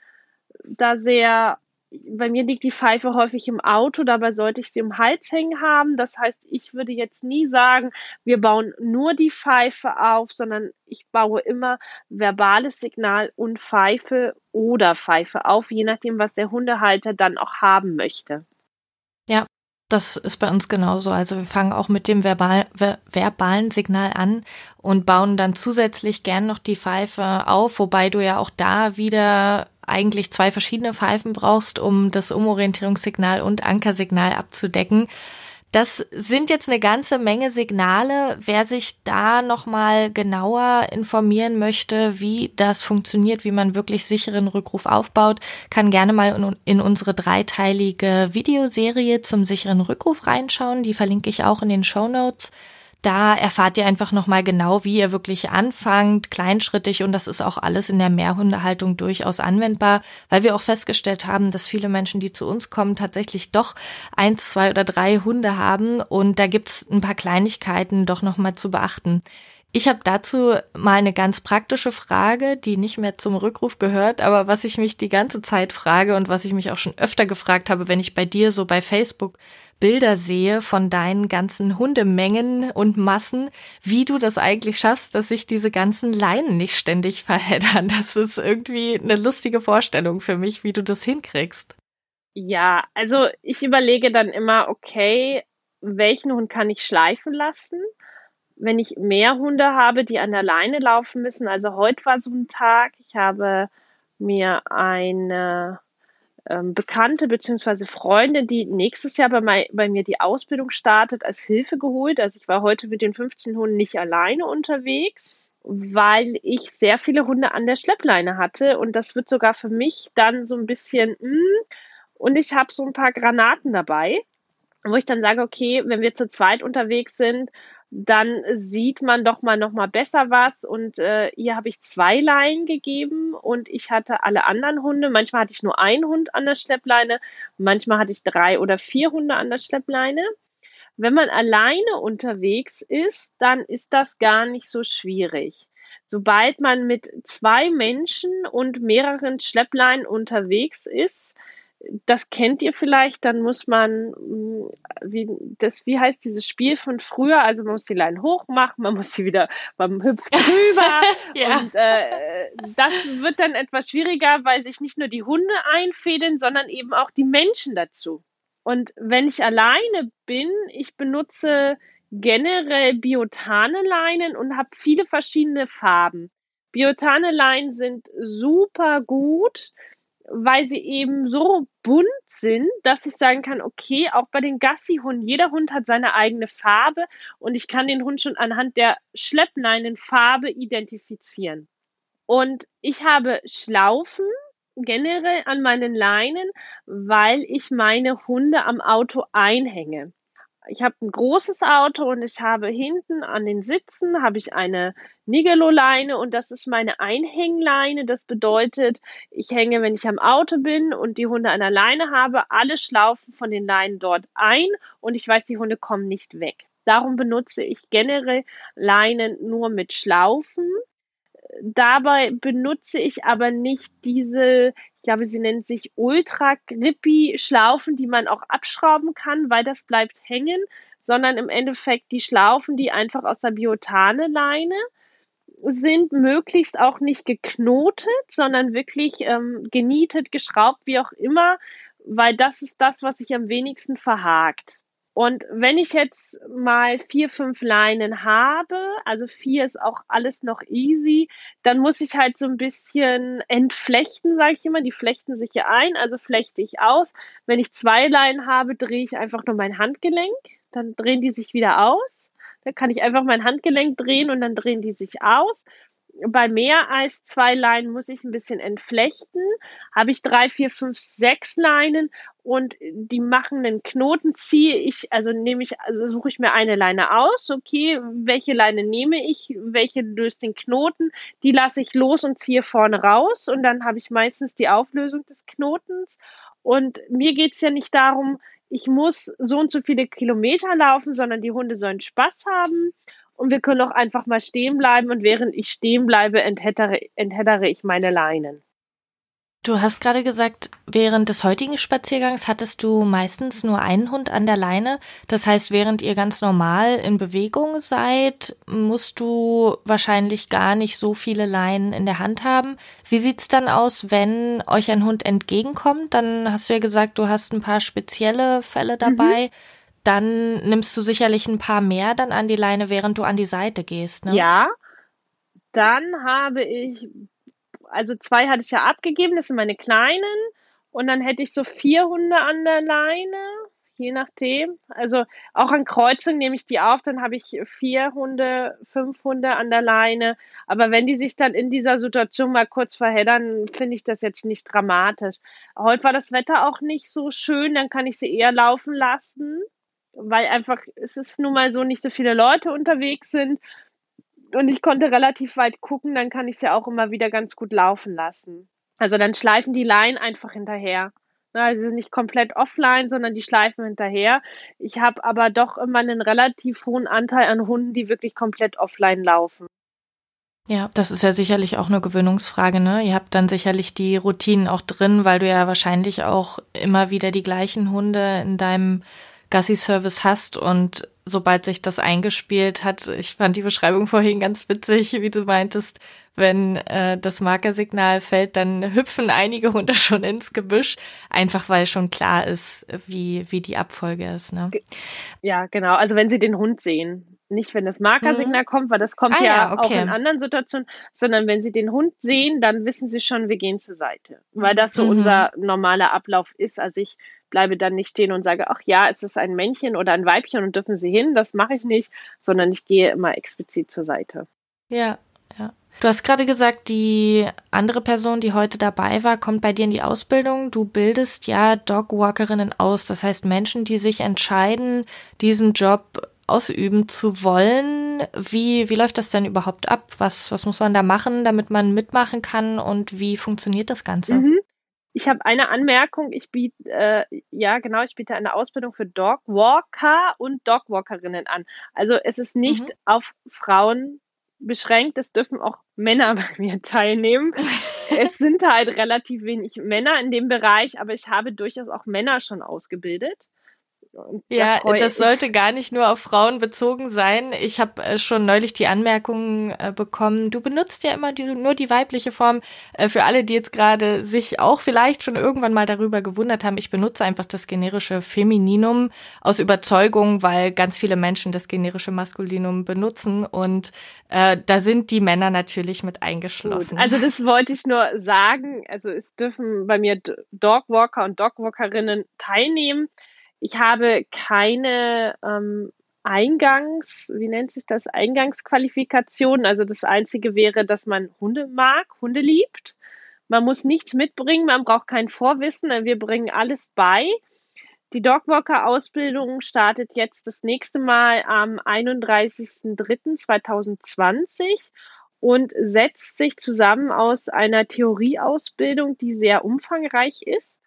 da sehr, bei mir liegt die Pfeife häufig im Auto, dabei sollte ich sie im Hals hängen haben. Das heißt, ich würde jetzt nie sagen, wir bauen nur die Pfeife auf, sondern ich baue immer verbales Signal und Pfeife oder Pfeife auf, je nachdem, was der Hundehalter dann auch haben möchte. Ja, das ist bei uns genauso. Also wir fangen auch mit dem verbal, ver, verbalen Signal an und bauen dann zusätzlich gern noch die Pfeife auf, wobei du ja auch da wieder eigentlich zwei verschiedene Pfeifen brauchst, um das Umorientierungssignal und Ankersignal abzudecken. Das sind jetzt eine ganze Menge Signale. Wer sich da nochmal genauer informieren möchte, wie das funktioniert, wie man wirklich sicheren Rückruf aufbaut, kann gerne mal in unsere dreiteilige Videoserie zum sicheren Rückruf reinschauen. Die verlinke ich auch in den Show Notes. Da erfahrt ihr einfach nochmal genau, wie ihr wirklich anfangt, kleinschrittig und das ist auch alles in der Mehrhundehaltung durchaus anwendbar, weil wir auch festgestellt haben, dass viele Menschen, die zu uns kommen, tatsächlich doch eins, zwei oder drei Hunde haben und da gibt's ein paar Kleinigkeiten doch nochmal zu beachten. Ich habe dazu mal eine ganz praktische Frage, die nicht mehr zum Rückruf gehört, aber was ich mich die ganze Zeit frage und was ich mich auch schon öfter gefragt habe, wenn ich bei dir so bei Facebook Bilder sehe von deinen ganzen Hundemengen und Massen, wie du das eigentlich schaffst, dass sich diese ganzen Leinen nicht ständig (laughs) verheddern. Das ist irgendwie eine lustige Vorstellung für mich, wie du das hinkriegst. Ja, also ich überlege dann immer, okay, welchen Hund kann ich schleifen lassen? Wenn ich mehr Hunde habe, die an der Leine laufen müssen, also heute war so ein Tag, ich habe mir eine ähm, Bekannte bzw. Freunde, die nächstes Jahr bei, mein, bei mir die Ausbildung startet, als Hilfe geholt. Also ich war heute mit den 15 Hunden nicht alleine unterwegs, weil ich sehr viele Hunde an der Schleppleine hatte und das wird sogar für mich dann so ein bisschen, mh, hm, und ich habe so ein paar Granaten dabei, wo ich dann sage, okay, wenn wir zu zweit unterwegs sind, dann sieht man doch mal noch mal besser was. Und äh, hier habe ich zwei Leinen gegeben und ich hatte alle anderen Hunde. Manchmal hatte ich nur einen Hund an der Schleppleine, manchmal hatte ich drei oder vier Hunde an der Schleppleine. Wenn man alleine unterwegs ist, dann ist das gar nicht so schwierig. Sobald man mit zwei Menschen und mehreren Schleppleinen unterwegs ist, das kennt ihr vielleicht, dann muss man, mm, wie, das, wie heißt dieses Spiel von früher? Also man muss die Leine hoch machen, man muss sie wieder, man hüpft (laughs) drüber. (laughs) ja. Und äh, das wird dann etwas schwieriger, weil sich nicht nur die Hunde einfädeln, sondern eben auch die Menschen dazu. Und wenn ich alleine bin, ich benutze generell biotane Leinen und habe viele verschiedene Farben. Biotane Leinen sind super gut weil sie eben so bunt sind, dass ich sagen kann, okay, auch bei den Gassi-Hunden, jeder Hund hat seine eigene Farbe und ich kann den Hund schon anhand der Schleppleinenfarbe identifizieren. Und ich habe Schlaufen generell an meinen Leinen, weil ich meine Hunde am Auto einhänge ich habe ein großes Auto und ich habe hinten an den Sitzen habe ich eine Nigelo-Leine und das ist meine Einhängleine. Das bedeutet, ich hänge, wenn ich am Auto bin und die Hunde an der Leine habe, alle Schlaufen von den Leinen dort ein und ich weiß, die Hunde kommen nicht weg. Darum benutze ich generell Leinen nur mit Schlaufen. Dabei benutze ich aber nicht diese, ich glaube, sie nennt sich Ultra Grippy Schlaufen, die man auch abschrauben kann, weil das bleibt hängen, sondern im Endeffekt die Schlaufen, die einfach aus der Biotane Leine sind, möglichst auch nicht geknotet, sondern wirklich ähm, genietet, geschraubt, wie auch immer, weil das ist das, was sich am wenigsten verhakt. Und wenn ich jetzt mal vier, fünf Leinen habe, also vier ist auch alles noch easy, dann muss ich halt so ein bisschen entflechten, sage ich immer. Die flechten sich hier ein, also flechte ich aus. Wenn ich zwei Leinen habe, drehe ich einfach nur mein Handgelenk, dann drehen die sich wieder aus. Dann kann ich einfach mein Handgelenk drehen und dann drehen die sich aus bei mehr als zwei Leinen muss ich ein bisschen entflechten. Habe ich drei, vier, fünf, sechs Leinen und die machen einen Knoten, ziehe ich, also nehme ich, also suche ich mir eine Leine aus, okay, welche Leine nehme ich, welche löst den Knoten, die lasse ich los und ziehe vorne raus und dann habe ich meistens die Auflösung des Knotens. Und mir geht's ja nicht darum, ich muss so und so viele Kilometer laufen, sondern die Hunde sollen Spaß haben und wir können auch einfach mal stehen bleiben und während ich stehen bleibe, enthättere, enthättere ich meine Leinen. Du hast gerade gesagt, während des heutigen Spaziergangs hattest du meistens nur einen Hund an der Leine. Das heißt, während ihr ganz normal in Bewegung seid, musst du wahrscheinlich gar nicht so viele Leinen in der Hand haben. Wie sieht's dann aus, wenn euch ein Hund entgegenkommt? Dann hast du ja gesagt, du hast ein paar spezielle Fälle dabei. Mhm dann nimmst du sicherlich ein paar mehr dann an die Leine, während du an die Seite gehst, ne? Ja. Dann habe ich, also zwei hatte ich ja abgegeben, das sind meine kleinen. Und dann hätte ich so vier Hunde an der Leine, je nachdem. Also auch an Kreuzung nehme ich die auf, dann habe ich vier Hunde, fünf Hunde an der Leine. Aber wenn die sich dann in dieser Situation mal kurz verheddern, finde ich das jetzt nicht dramatisch. Heute war das Wetter auch nicht so schön, dann kann ich sie eher laufen lassen weil einfach es ist nun mal so nicht so viele Leute unterwegs sind und ich konnte relativ weit gucken, dann kann ich sie auch immer wieder ganz gut laufen lassen. Also dann schleifen die Leinen einfach hinterher. Also sie sind nicht komplett offline, sondern die schleifen hinterher. Ich habe aber doch immer einen relativ hohen Anteil an Hunden, die wirklich komplett offline laufen. Ja, das ist ja sicherlich auch eine Gewöhnungsfrage, ne? Ihr habt dann sicherlich die Routinen auch drin, weil du ja wahrscheinlich auch immer wieder die gleichen Hunde in deinem Gassi-Service hast und sobald sich das eingespielt hat, ich fand die Beschreibung vorhin ganz witzig, wie du meintest, wenn äh, das Markersignal fällt, dann hüpfen einige Hunde (laughs) schon ins Gebüsch, einfach weil schon klar ist, wie, wie die Abfolge ist. Ne? Ja, genau. Also wenn sie den Hund sehen. Nicht, wenn das Markersignal mhm. kommt, weil das kommt ah, ja, ja okay. auch in anderen Situationen, sondern wenn sie den Hund sehen, dann wissen sie schon, wir gehen zur Seite. Weil das so mhm. unser normaler Ablauf ist. Also ich bleibe dann nicht stehen und sage, ach ja, es ist ein Männchen oder ein Weibchen und dürfen sie hin. Das mache ich nicht, sondern ich gehe immer explizit zur Seite. Ja, ja. Du hast gerade gesagt, die andere Person, die heute dabei war, kommt bei dir in die Ausbildung. Du bildest ja Dogwalkerinnen aus. Das heißt Menschen, die sich entscheiden, diesen Job ausüben zu wollen. Wie, wie läuft das denn überhaupt ab? Was, was muss man da machen, damit man mitmachen kann und wie funktioniert das Ganze? Mhm. Ich habe eine Anmerkung. Ich biete, äh, ja genau, ich biete eine Ausbildung für Dogwalker und Dogwalkerinnen an. Also es ist nicht mhm. auf Frauen beschränkt. Es dürfen auch Männer (laughs) bei mir teilnehmen. es (laughs) sind halt relativ wenig Männer in dem Bereich, aber ich habe durchaus auch Männer schon ausgebildet. Ja, da das sollte gar nicht nur auf Frauen bezogen sein. Ich habe äh, schon neulich die Anmerkung äh, bekommen, du benutzt ja immer die, nur die weibliche Form. Äh, für alle, die jetzt gerade sich auch vielleicht schon irgendwann mal darüber gewundert haben, ich benutze einfach das generische Femininum aus Überzeugung, weil ganz viele Menschen das generische Maskulinum benutzen und äh, da sind die Männer natürlich mit eingeschlossen. Gut. Also das wollte ich nur sagen. Also es dürfen bei mir Dogwalker und Dogwalkerinnen teilnehmen. Ich habe keine ähm, Eingangs, wie nennt sich das, Eingangsqualifikation. Also das Einzige wäre, dass man Hunde mag, Hunde liebt. Man muss nichts mitbringen, man braucht kein Vorwissen, wir bringen alles bei. Die Dogwalker-Ausbildung startet jetzt das nächste Mal am 31.03.2020 und setzt sich zusammen aus einer Theorieausbildung, die sehr umfangreich ist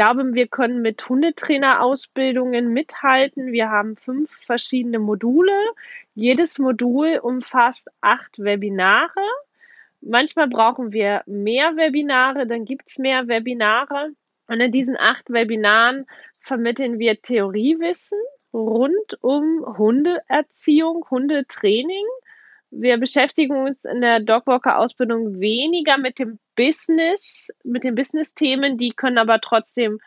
glaube, wir können mit Hundetrainerausbildungen mithalten. Wir haben fünf verschiedene Module. Jedes Modul umfasst acht Webinare. Manchmal brauchen wir mehr Webinare, dann gibt es mehr Webinare. Und in diesen acht Webinaren vermitteln wir Theoriewissen rund um Hundeerziehung, Hundetraining. Wir beschäftigen uns in der Dogwalker-Ausbildung weniger mit dem Business, mit den Business-Themen, die können aber trotzdem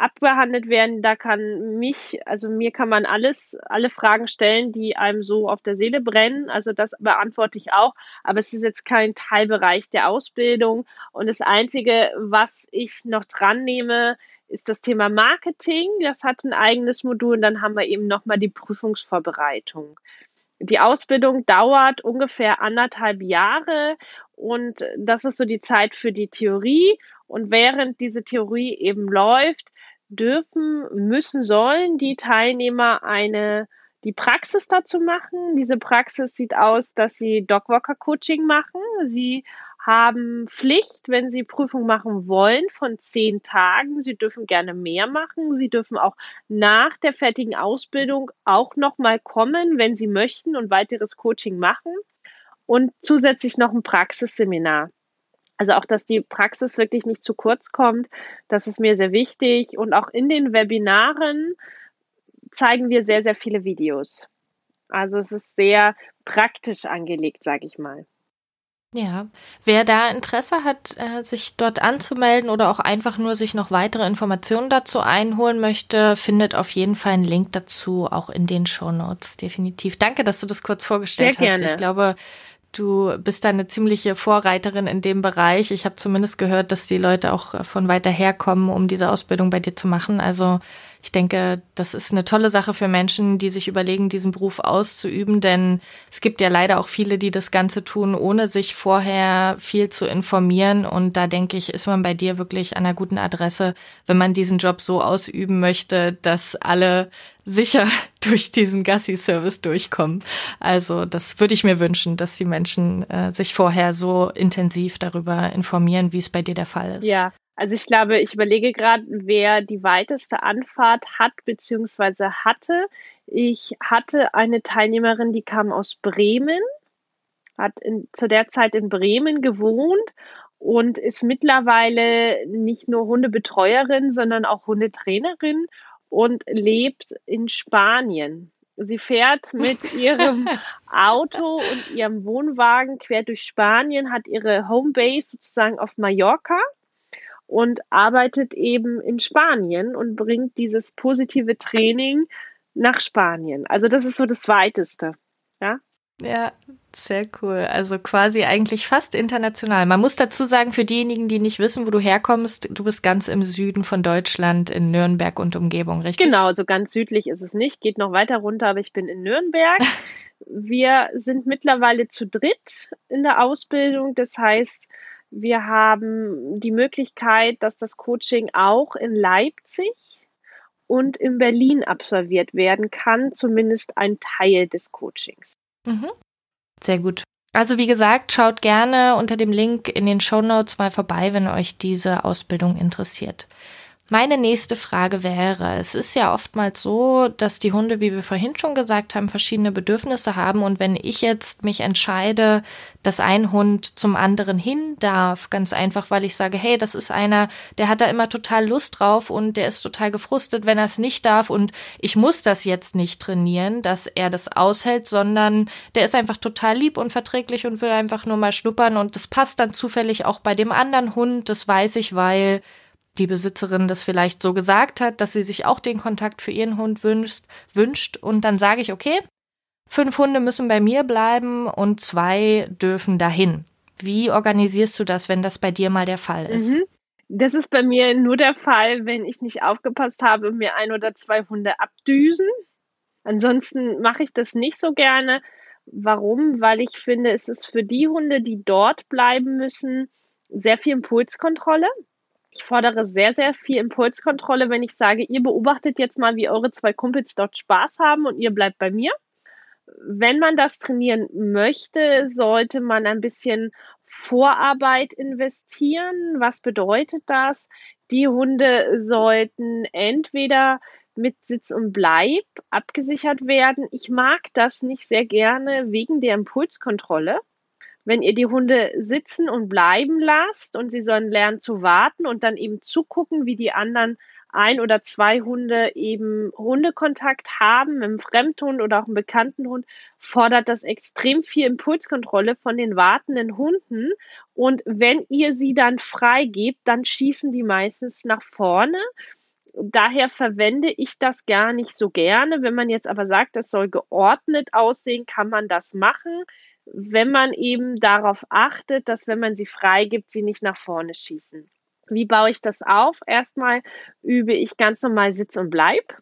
abgehandelt werden. Da kann mich, also mir kann man alles, alle Fragen stellen, die einem so auf der Seele brennen. Also das beantworte ich auch. Aber es ist jetzt kein Teilbereich der Ausbildung. Und das Einzige, was ich noch dran nehme, ist das Thema Marketing. Das hat ein eigenes Modul. Und dann haben wir eben nochmal die Prüfungsvorbereitung. Die Ausbildung dauert ungefähr anderthalb Jahre und das ist so die Zeit für die Theorie. Und während diese Theorie eben läuft, dürfen, müssen, sollen die Teilnehmer eine die Praxis dazu machen. Diese Praxis sieht aus, dass sie Dogwalker Coaching machen. Sie haben Pflicht, wenn Sie Prüfung machen wollen, von zehn Tagen. Sie dürfen gerne mehr machen. Sie dürfen auch nach der fertigen Ausbildung auch nochmal kommen, wenn Sie möchten und weiteres Coaching machen. Und zusätzlich noch ein Praxisseminar. Also auch, dass die Praxis wirklich nicht zu kurz kommt, das ist mir sehr wichtig. Und auch in den Webinaren zeigen wir sehr, sehr viele Videos. Also es ist sehr praktisch angelegt, sage ich mal. Ja, wer da Interesse hat, äh, sich dort anzumelden oder auch einfach nur sich noch weitere Informationen dazu einholen möchte, findet auf jeden Fall einen Link dazu auch in den Show Notes. Definitiv. Danke, dass du das kurz vorgestellt Sehr hast. Gerne. Ich glaube, du bist da eine ziemliche Vorreiterin in dem Bereich. Ich habe zumindest gehört, dass die Leute auch von weiter her kommen, um diese Ausbildung bei dir zu machen. Also ich denke, das ist eine tolle Sache für Menschen, die sich überlegen, diesen Beruf auszuüben, denn es gibt ja leider auch viele, die das Ganze tun, ohne sich vorher viel zu informieren. Und da denke ich, ist man bei dir wirklich an einer guten Adresse, wenn man diesen Job so ausüben möchte, dass alle sicher (laughs) durch diesen Gassi-Service durchkommen. Also das würde ich mir wünschen, dass die Menschen äh, sich vorher so intensiv darüber informieren, wie es bei dir der Fall ist. Ja, also ich glaube, ich überlege gerade, wer die weiteste Anfahrt hat bzw. hatte. Ich hatte eine Teilnehmerin, die kam aus Bremen, hat in, zu der Zeit in Bremen gewohnt und ist mittlerweile nicht nur Hundebetreuerin, sondern auch Hundetrainerin und lebt in Spanien. Sie fährt mit (laughs) ihrem Auto und ihrem Wohnwagen quer durch Spanien, hat ihre Homebase sozusagen auf Mallorca und arbeitet eben in Spanien und bringt dieses positive Training nach Spanien. Also das ist so das Weiteste. Ja. Ja, sehr cool. Also quasi eigentlich fast international. Man muss dazu sagen, für diejenigen, die nicht wissen, wo du herkommst, du bist ganz im Süden von Deutschland, in Nürnberg und Umgebung, richtig? Genau, so ganz südlich ist es nicht. Geht noch weiter runter, aber ich bin in Nürnberg. (laughs) wir sind mittlerweile zu dritt in der Ausbildung. Das heißt, wir haben die Möglichkeit, dass das Coaching auch in Leipzig und in Berlin absolviert werden kann, zumindest ein Teil des Coachings. Mhm. Sehr gut. Also wie gesagt, schaut gerne unter dem Link in den Show Notes mal vorbei, wenn euch diese Ausbildung interessiert. Meine nächste Frage wäre, es ist ja oftmals so, dass die Hunde, wie wir vorhin schon gesagt haben, verschiedene Bedürfnisse haben. Und wenn ich jetzt mich entscheide, dass ein Hund zum anderen hin darf, ganz einfach, weil ich sage, hey, das ist einer, der hat da immer total Lust drauf und der ist total gefrustet, wenn er es nicht darf. Und ich muss das jetzt nicht trainieren, dass er das aushält, sondern der ist einfach total lieb und verträglich und will einfach nur mal schnuppern. Und das passt dann zufällig auch bei dem anderen Hund. Das weiß ich, weil die Besitzerin das vielleicht so gesagt hat, dass sie sich auch den Kontakt für ihren Hund wünscht, wünscht und dann sage ich, okay, fünf Hunde müssen bei mir bleiben und zwei dürfen dahin. Wie organisierst du das, wenn das bei dir mal der Fall ist? Mhm. Das ist bei mir nur der Fall, wenn ich nicht aufgepasst habe und mir ein oder zwei Hunde abdüsen. Ansonsten mache ich das nicht so gerne. Warum? Weil ich finde, es ist für die Hunde, die dort bleiben müssen, sehr viel Impulskontrolle. Ich fordere sehr, sehr viel Impulskontrolle, wenn ich sage, ihr beobachtet jetzt mal, wie eure zwei Kumpels dort Spaß haben und ihr bleibt bei mir. Wenn man das trainieren möchte, sollte man ein bisschen Vorarbeit investieren. Was bedeutet das? Die Hunde sollten entweder mit Sitz und Bleib abgesichert werden. Ich mag das nicht sehr gerne wegen der Impulskontrolle wenn ihr die Hunde sitzen und bleiben lasst und sie sollen lernen zu warten und dann eben zugucken, wie die anderen ein oder zwei Hunde eben Hundekontakt haben, mit einem Fremdhund oder auch einem bekannten Hund, fordert das extrem viel Impulskontrolle von den wartenden Hunden. Und wenn ihr sie dann freigebt, dann schießen die meistens nach vorne. Daher verwende ich das gar nicht so gerne. Wenn man jetzt aber sagt, das soll geordnet aussehen, kann man das machen wenn man eben darauf achtet, dass wenn man sie freigibt, sie nicht nach vorne schießen. Wie baue ich das auf? Erstmal übe ich ganz normal Sitz und Bleib.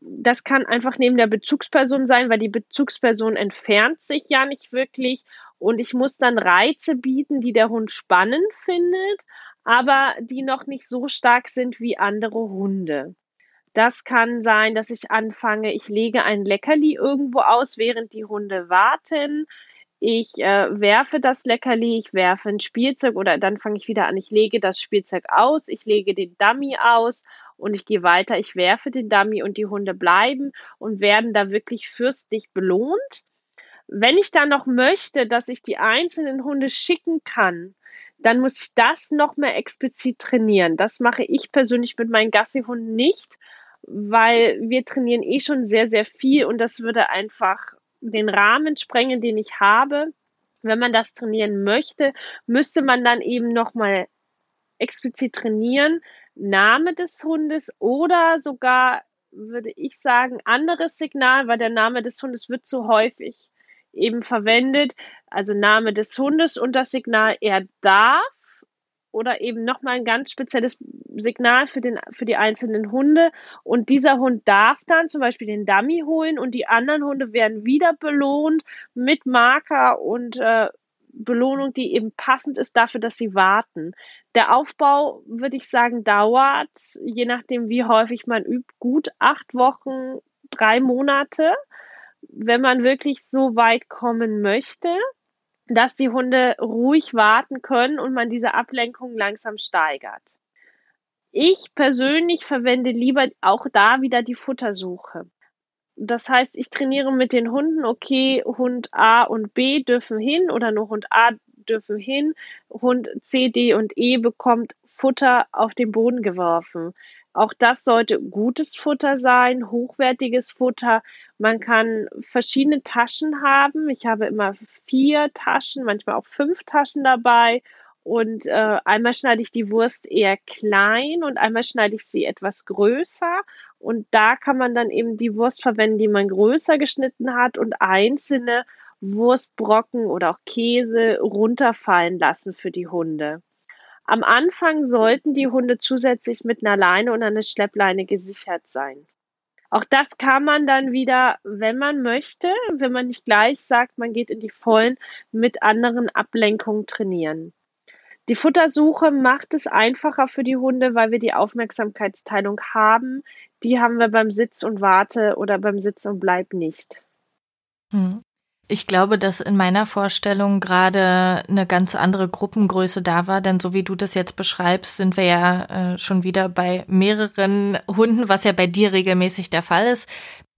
Das kann einfach neben der Bezugsperson sein, weil die Bezugsperson entfernt sich ja nicht wirklich und ich muss dann Reize bieten, die der Hund spannend findet, aber die noch nicht so stark sind wie andere Hunde. Das kann sein, dass ich anfange, ich lege ein Leckerli irgendwo aus, während die Hunde warten ich äh, werfe das Leckerli, ich werfe ein Spielzeug oder dann fange ich wieder an, ich lege das Spielzeug aus, ich lege den Dummy aus und ich gehe weiter, ich werfe den Dummy und die Hunde bleiben und werden da wirklich fürstlich belohnt. Wenn ich dann noch möchte, dass ich die einzelnen Hunde schicken kann, dann muss ich das noch mehr explizit trainieren. Das mache ich persönlich mit meinen Gassi-Hunden nicht, weil wir trainieren eh schon sehr, sehr viel und das würde einfach den Rahmen sprengen, den ich habe. Wenn man das trainieren möchte, müsste man dann eben nochmal explizit trainieren, Name des Hundes oder sogar, würde ich sagen, anderes Signal, weil der Name des Hundes wird zu häufig eben verwendet. Also Name des Hundes und das Signal, er darf oder eben nochmal ein ganz spezielles Signal für, den, für die einzelnen Hunde. Und dieser Hund darf dann zum Beispiel den Dummy holen und die anderen Hunde werden wieder belohnt mit Marker und äh, Belohnung, die eben passend ist dafür, dass sie warten. Der Aufbau, würde ich sagen, dauert, je nachdem, wie häufig man übt, gut acht Wochen, drei Monate, wenn man wirklich so weit kommen möchte dass die Hunde ruhig warten können und man diese Ablenkung langsam steigert. Ich persönlich verwende lieber auch da wieder die Futtersuche. Das heißt, ich trainiere mit den Hunden, okay, Hund A und B dürfen hin oder nur Hund A dürfen hin, Hund C, D und E bekommt Futter auf den Boden geworfen. Auch das sollte gutes Futter sein, hochwertiges Futter. Man kann verschiedene Taschen haben. Ich habe immer vier Taschen, manchmal auch fünf Taschen dabei. Und äh, einmal schneide ich die Wurst eher klein und einmal schneide ich sie etwas größer. Und da kann man dann eben die Wurst verwenden, die man größer geschnitten hat und einzelne Wurstbrocken oder auch Käse runterfallen lassen für die Hunde. Am Anfang sollten die Hunde zusätzlich mit einer Leine und einer Schleppleine gesichert sein. Auch das kann man dann wieder, wenn man möchte, wenn man nicht gleich sagt, man geht in die Vollen, mit anderen Ablenkungen trainieren. Die Futtersuche macht es einfacher für die Hunde, weil wir die Aufmerksamkeitsteilung haben. Die haben wir beim Sitz und Warte oder beim Sitz und Bleib nicht. Hm. Ich glaube, dass in meiner Vorstellung gerade eine ganz andere Gruppengröße da war, denn so wie du das jetzt beschreibst, sind wir ja äh, schon wieder bei mehreren Hunden, was ja bei dir regelmäßig der Fall ist.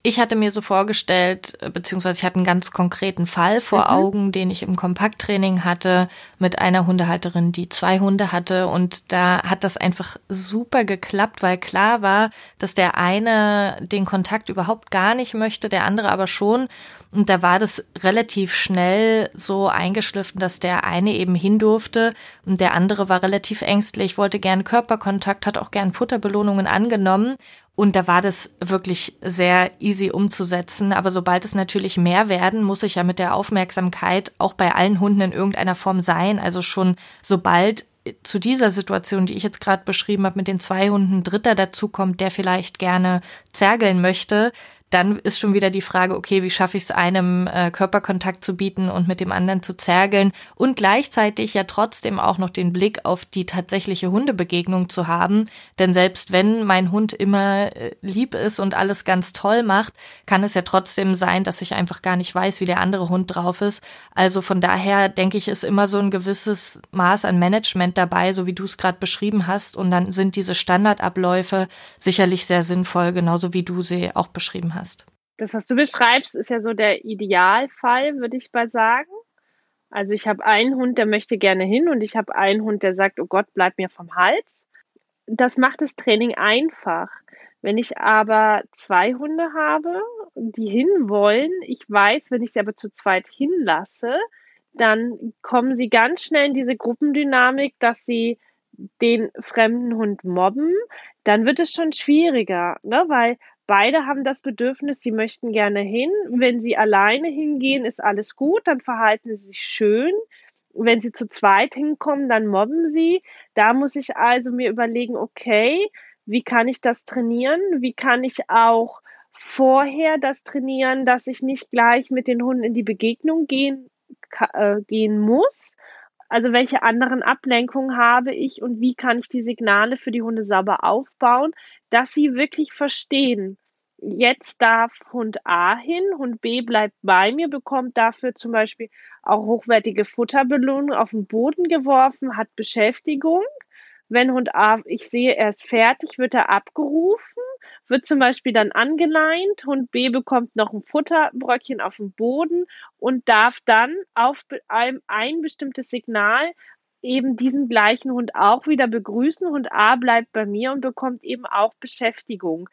Ich hatte mir so vorgestellt, äh, beziehungsweise ich hatte einen ganz konkreten Fall vor mhm. Augen, den ich im Kompakttraining hatte mit einer Hundehalterin, die zwei Hunde hatte. Und da hat das einfach super geklappt, weil klar war, dass der eine den Kontakt überhaupt gar nicht möchte, der andere aber schon. Und da war das relativ schnell so eingeschliffen, dass der eine eben hin durfte und der andere war relativ ängstlich, wollte gern Körperkontakt, hat auch gern Futterbelohnungen angenommen. Und da war das wirklich sehr easy umzusetzen. Aber sobald es natürlich mehr werden, muss ich ja mit der Aufmerksamkeit auch bei allen Hunden in irgendeiner Form sein. Also schon sobald zu dieser Situation, die ich jetzt gerade beschrieben habe, mit den zwei Hunden Dritter dazukommt, der vielleicht gerne zergeln möchte, dann ist schon wieder die Frage, okay, wie schaffe ich es einem äh, Körperkontakt zu bieten und mit dem anderen zu zergeln und gleichzeitig ja trotzdem auch noch den Blick auf die tatsächliche Hundebegegnung zu haben. Denn selbst wenn mein Hund immer äh, lieb ist und alles ganz toll macht, kann es ja trotzdem sein, dass ich einfach gar nicht weiß, wie der andere Hund drauf ist. Also von daher denke ich, ist immer so ein gewisses Maß an Management dabei, so wie du es gerade beschrieben hast. Und dann sind diese Standardabläufe sicherlich sehr sinnvoll, genauso wie du sie auch beschrieben hast hast. Das, was du beschreibst, ist ja so der Idealfall, würde ich mal sagen. Also ich habe einen Hund, der möchte gerne hin und ich habe einen Hund, der sagt, oh Gott, bleib mir vom Hals. Das macht das Training einfach. Wenn ich aber zwei Hunde habe, die hinwollen, ich weiß, wenn ich sie aber zu zweit hinlasse, dann kommen sie ganz schnell in diese Gruppendynamik, dass sie den fremden Hund mobben, dann wird es schon schwieriger, ne? weil Beide haben das Bedürfnis, sie möchten gerne hin. Wenn sie alleine hingehen, ist alles gut, dann verhalten sie sich schön. Wenn sie zu zweit hinkommen, dann mobben sie. Da muss ich also mir überlegen, okay, wie kann ich das trainieren? Wie kann ich auch vorher das trainieren, dass ich nicht gleich mit den Hunden in die Begegnung gehen, äh, gehen muss? Also welche anderen Ablenkungen habe ich und wie kann ich die Signale für die Hunde sauber aufbauen, dass sie wirklich verstehen, jetzt darf Hund A hin, Hund B bleibt bei mir, bekommt dafür zum Beispiel auch hochwertige Futterbelohnung auf den Boden geworfen, hat Beschäftigung. Wenn Hund A, ich sehe, er ist fertig, wird er abgerufen, wird zum Beispiel dann angeleint. Hund B bekommt noch ein Futterbröckchen auf dem Boden und darf dann auf ein, ein bestimmtes Signal eben diesen gleichen Hund auch wieder begrüßen. Hund A bleibt bei mir und bekommt eben auch Beschäftigung.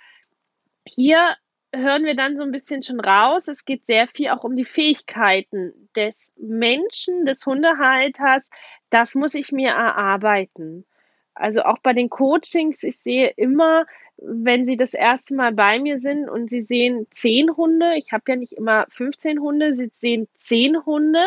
Hier hören wir dann so ein bisschen schon raus. Es geht sehr viel auch um die Fähigkeiten des Menschen, des Hundehalters. Das muss ich mir erarbeiten. Also auch bei den Coachings, ich sehe immer, wenn Sie das erste Mal bei mir sind und Sie sehen zehn Hunde, ich habe ja nicht immer 15 Hunde, Sie sehen zehn Hunde,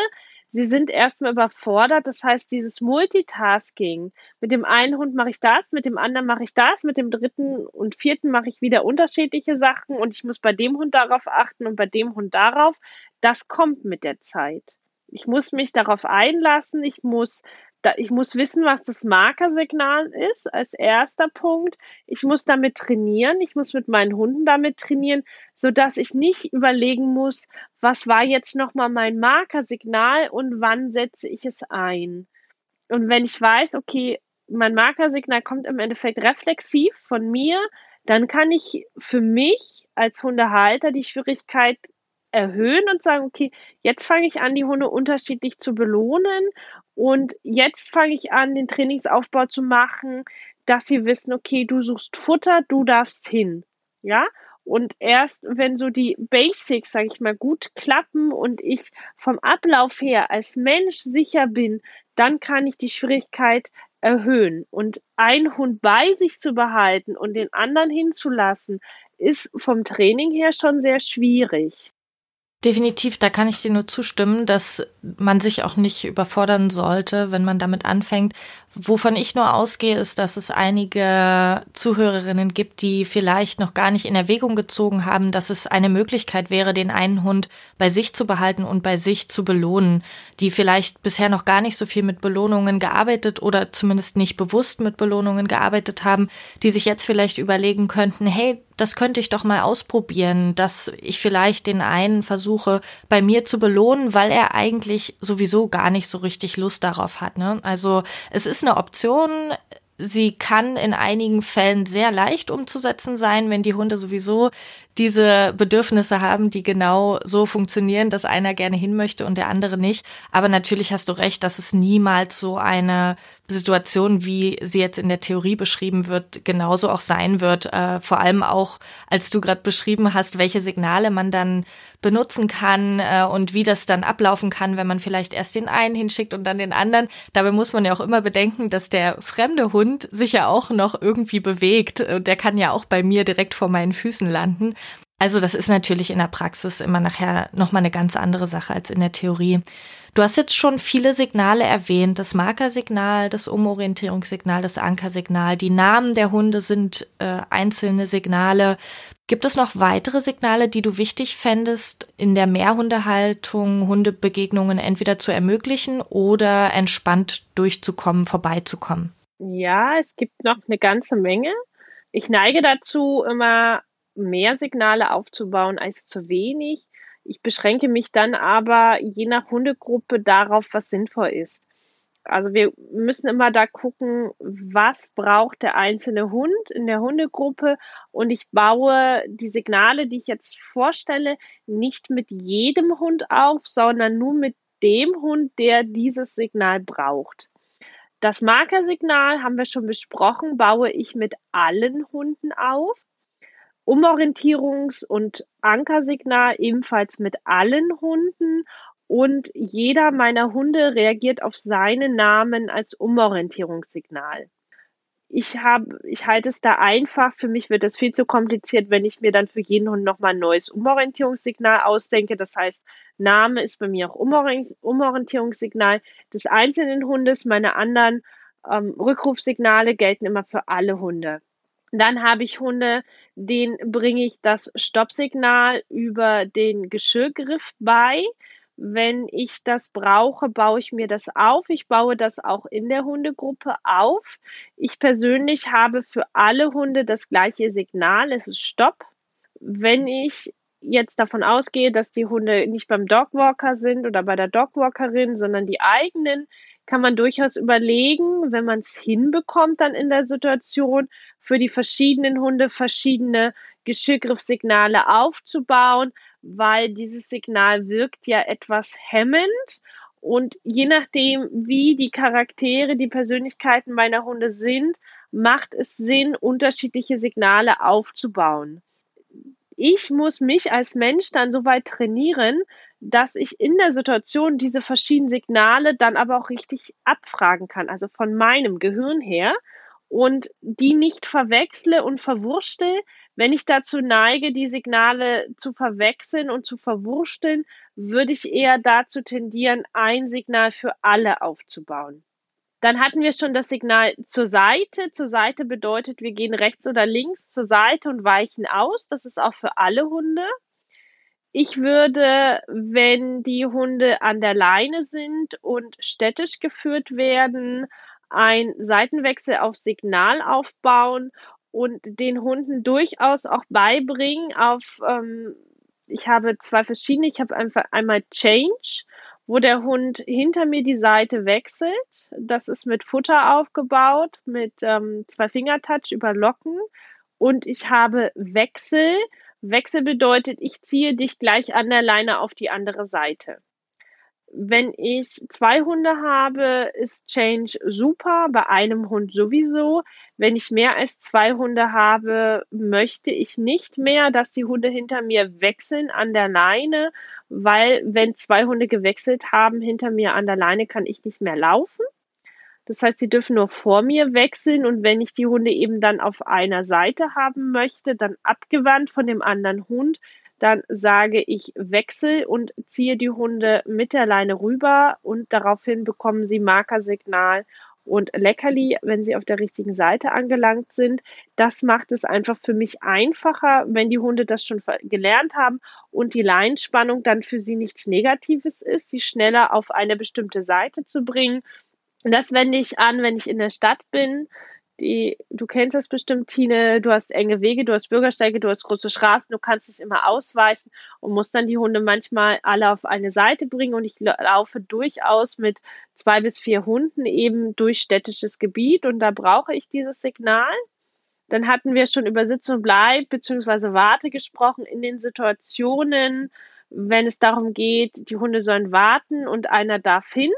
sie sind erstmal überfordert. Das heißt, dieses Multitasking, mit dem einen Hund mache ich das, mit dem anderen mache ich das, mit dem dritten und vierten mache ich wieder unterschiedliche Sachen und ich muss bei dem Hund darauf achten und bei dem Hund darauf. Das kommt mit der Zeit. Ich muss mich darauf einlassen, ich muss da, ich muss wissen, was das Markersignal ist, als erster Punkt. Ich muss damit trainieren. Ich muss mit meinen Hunden damit trainieren, so dass ich nicht überlegen muss, was war jetzt nochmal mein Markersignal und wann setze ich es ein. Und wenn ich weiß, okay, mein Markersignal kommt im Endeffekt reflexiv von mir, dann kann ich für mich als Hundehalter die Schwierigkeit erhöhen und sagen, okay, jetzt fange ich an, die Hunde unterschiedlich zu belohnen und jetzt fange ich an, den Trainingsaufbau zu machen, dass sie wissen, okay, du suchst Futter, du darfst hin. Ja, und erst wenn so die Basics, sage ich mal, gut klappen und ich vom Ablauf her als Mensch sicher bin, dann kann ich die Schwierigkeit erhöhen. Und einen Hund bei sich zu behalten und den anderen hinzulassen, ist vom Training her schon sehr schwierig. Definitiv, da kann ich dir nur zustimmen, dass man sich auch nicht überfordern sollte, wenn man damit anfängt. Wovon ich nur ausgehe, ist, dass es einige Zuhörerinnen gibt, die vielleicht noch gar nicht in Erwägung gezogen haben, dass es eine Möglichkeit wäre, den einen Hund bei sich zu behalten und bei sich zu belohnen, die vielleicht bisher noch gar nicht so viel mit Belohnungen gearbeitet oder zumindest nicht bewusst mit Belohnungen gearbeitet haben, die sich jetzt vielleicht überlegen könnten, hey, das könnte ich doch mal ausprobieren, dass ich vielleicht den einen versuche, bei mir zu belohnen, weil er eigentlich sowieso gar nicht so richtig Lust darauf hat. Ne? Also es ist eine Option. Sie kann in einigen Fällen sehr leicht umzusetzen sein, wenn die Hunde sowieso diese Bedürfnisse haben, die genau so funktionieren, dass einer gerne hin möchte und der andere nicht. Aber natürlich hast du recht, dass es niemals so eine Situation, wie sie jetzt in der Theorie beschrieben wird, genauso auch sein wird. Äh, vor allem auch, als du gerade beschrieben hast, welche Signale man dann benutzen kann äh, und wie das dann ablaufen kann, wenn man vielleicht erst den einen hinschickt und dann den anderen. Dabei muss man ja auch immer bedenken, dass der fremde Hund sich ja auch noch irgendwie bewegt. Der kann ja auch bei mir direkt vor meinen Füßen landen. Also das ist natürlich in der Praxis immer nachher nochmal eine ganz andere Sache als in der Theorie. Du hast jetzt schon viele Signale erwähnt. Das Markersignal, das Umorientierungssignal, das Ankersignal. Die Namen der Hunde sind äh, einzelne Signale. Gibt es noch weitere Signale, die du wichtig fändest, in der Mehrhundehaltung Hundebegegnungen entweder zu ermöglichen oder entspannt durchzukommen, vorbeizukommen? Ja, es gibt noch eine ganze Menge. Ich neige dazu, immer mehr Signale aufzubauen als zu wenig. Ich beschränke mich dann aber je nach Hundegruppe darauf, was sinnvoll ist. Also wir müssen immer da gucken, was braucht der einzelne Hund in der Hundegruppe und ich baue die Signale, die ich jetzt vorstelle, nicht mit jedem Hund auf, sondern nur mit dem Hund, der dieses Signal braucht. Das Markersignal haben wir schon besprochen, baue ich mit allen Hunden auf. Umorientierungs- und Ankersignal ebenfalls mit allen Hunden und jeder meiner Hunde reagiert auf seinen Namen als Umorientierungssignal. Ich habe, ich halte es da einfach. Für mich wird es viel zu kompliziert, wenn ich mir dann für jeden Hund nochmal ein neues Umorientierungssignal ausdenke. Das heißt, Name ist bei mir auch Umorientierungssignal des einzelnen Hundes. Meine anderen ähm, Rückrufsignale gelten immer für alle Hunde. Dann habe ich Hunde, denen bringe ich das Stoppsignal über den Geschirrgriff bei. Wenn ich das brauche, baue ich mir das auf. Ich baue das auch in der Hundegruppe auf. Ich persönlich habe für alle Hunde das gleiche Signal. Es ist Stopp. Wenn ich jetzt davon ausgehe, dass die Hunde nicht beim Dogwalker sind oder bei der Dogwalkerin, sondern die eigenen, kann man durchaus überlegen, wenn man es hinbekommt dann in der Situation, für die verschiedenen Hunde verschiedene Geschirrgriffsignale aufzubauen, weil dieses Signal wirkt ja etwas hemmend. Und je nachdem, wie die Charaktere, die Persönlichkeiten meiner Hunde sind, macht es Sinn, unterschiedliche Signale aufzubauen. Ich muss mich als Mensch dann so weit trainieren, dass ich in der Situation diese verschiedenen Signale dann aber auch richtig abfragen kann, also von meinem Gehirn her und die nicht verwechsle und verwurstel. Wenn ich dazu neige, die Signale zu verwechseln und zu verwursteln, würde ich eher dazu tendieren, ein Signal für alle aufzubauen. Dann hatten wir schon das Signal zur Seite. Zur Seite bedeutet, wir gehen rechts oder links zur Seite und weichen aus. Das ist auch für alle Hunde. Ich würde, wenn die Hunde an der Leine sind und städtisch geführt werden, ein Seitenwechsel auf Signal aufbauen und den Hunden durchaus auch beibringen auf, ähm, ich habe zwei verschiedene, ich habe einfach einmal Change wo der Hund hinter mir die Seite wechselt. Das ist mit Futter aufgebaut, mit ähm, zwei Fingertouch über Locken. Und ich habe Wechsel. Wechsel bedeutet, ich ziehe dich gleich an der Leine auf die andere Seite. wenn ich zwei Hunde habe, ist Change super, bei einem Hund sowieso. Wenn ich mehr als zwei Hunde habe, möchte ich nicht mehr, dass die Hunde hinter mir wechseln an der Leine, weil wenn zwei Hunde gewechselt haben hinter mir an der Leine, kann ich nicht mehr laufen. Das heißt, sie dürfen nur vor mir wechseln und wenn ich die Hunde eben dann auf einer Seite haben möchte, dann abgewandt von dem anderen Hund, dann sage ich Wechsel und ziehe die Hunde mit der Leine rüber und daraufhin bekommen sie Markersignal und Leckerli, wenn sie auf der richtigen Seite angelangt sind. Das macht es einfach für mich einfacher, wenn die Hunde das schon gelernt haben und die Leinspannung dann für sie nichts Negatives ist, sie schneller auf eine bestimmte Seite zu bringen. Das wende ich an, wenn ich in der Stadt bin die, du kennst das bestimmt, Tine, du hast enge Wege, du hast Bürgersteige, du hast große Straßen, du kannst nicht immer ausweichen und musst dann die Hunde manchmal alle auf eine Seite bringen und ich laufe durchaus mit zwei bis vier Hunden eben durch städtisches Gebiet und da brauche ich dieses Signal. Dann hatten wir schon über Sitz und Bleib bzw. Warte gesprochen in den Situationen, wenn es darum geht, die Hunde sollen warten und einer darf hin.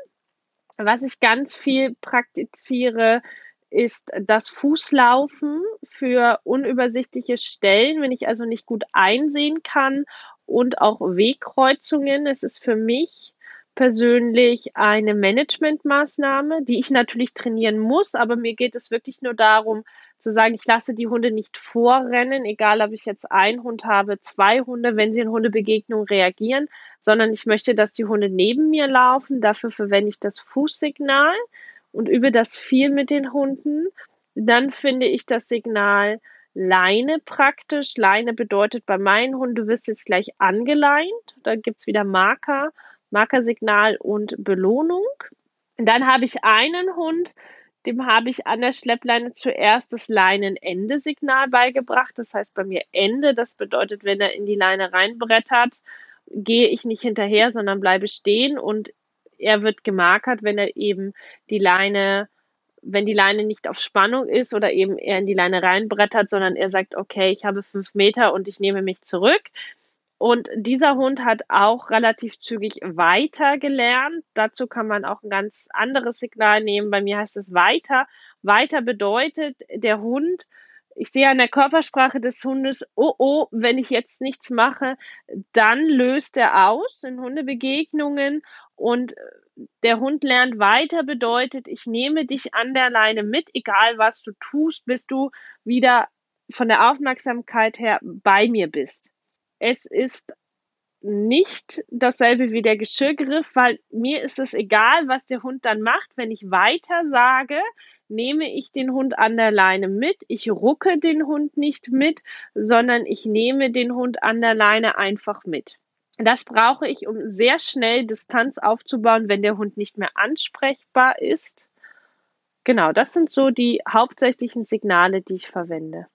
Was ich ganz viel praktiziere, ist das Fußlaufen für unübersichtliche Stellen, wenn ich also nicht gut einsehen kann und auch Wegkreuzungen. Es ist für mich persönlich eine Managementmaßnahme, die ich natürlich trainieren muss, aber mir geht es wirklich nur darum zu sagen, ich lasse die Hunde nicht vorrennen, egal ob ich jetzt einen Hund habe, zwei Hunde, wenn sie in Hundebegegnung reagieren, sondern ich möchte, dass die Hunde neben mir laufen. Dafür verwende ich das Fußsignal und übe das viel mit den Hunden. Dann finde ich das Signal Leine praktisch. Leine bedeutet bei meinen Hunden, du wirst jetzt gleich angeleint. Da gibt's wieder Marker, Markersignal und Belohnung. Dann habe ich einen Hund, dem habe ich an der Schleppleine zuerst das Leinenende-Signal beigebracht. Das heißt bei mir Ende. Das bedeutet, wenn er in die Leine reinbrettert, gehe ich nicht hinterher, sondern bleibe stehen und er wird gemarkert, wenn er eben die Leine, wenn die Leine nicht auf Spannung ist oder eben er in die Leine reinbrettert, sondern er sagt, okay, ich habe fünf Meter und ich nehme mich zurück. Und dieser Hund hat auch relativ zügig weiter gelernt. Dazu kann man auch ein ganz anderes Signal nehmen. Bei mir heißt es weiter. Weiter bedeutet, der Hund ich sehe an der Körpersprache des Hundes, oh oh, wenn ich jetzt nichts mache, dann löst er aus in Hundebegegnungen und der Hund lernt weiter bedeutet, ich nehme dich an der Leine mit, egal was du tust, bis du wieder von der Aufmerksamkeit her bei mir bist. Es ist nicht dasselbe wie der Geschirrgriff, weil mir ist es egal, was der Hund dann macht. Wenn ich weiter sage, nehme ich den Hund an der Leine mit. Ich rucke den Hund nicht mit, sondern ich nehme den Hund an der Leine einfach mit. Das brauche ich, um sehr schnell Distanz aufzubauen, wenn der Hund nicht mehr ansprechbar ist. Genau, das sind so die hauptsächlichen Signale, die ich verwende.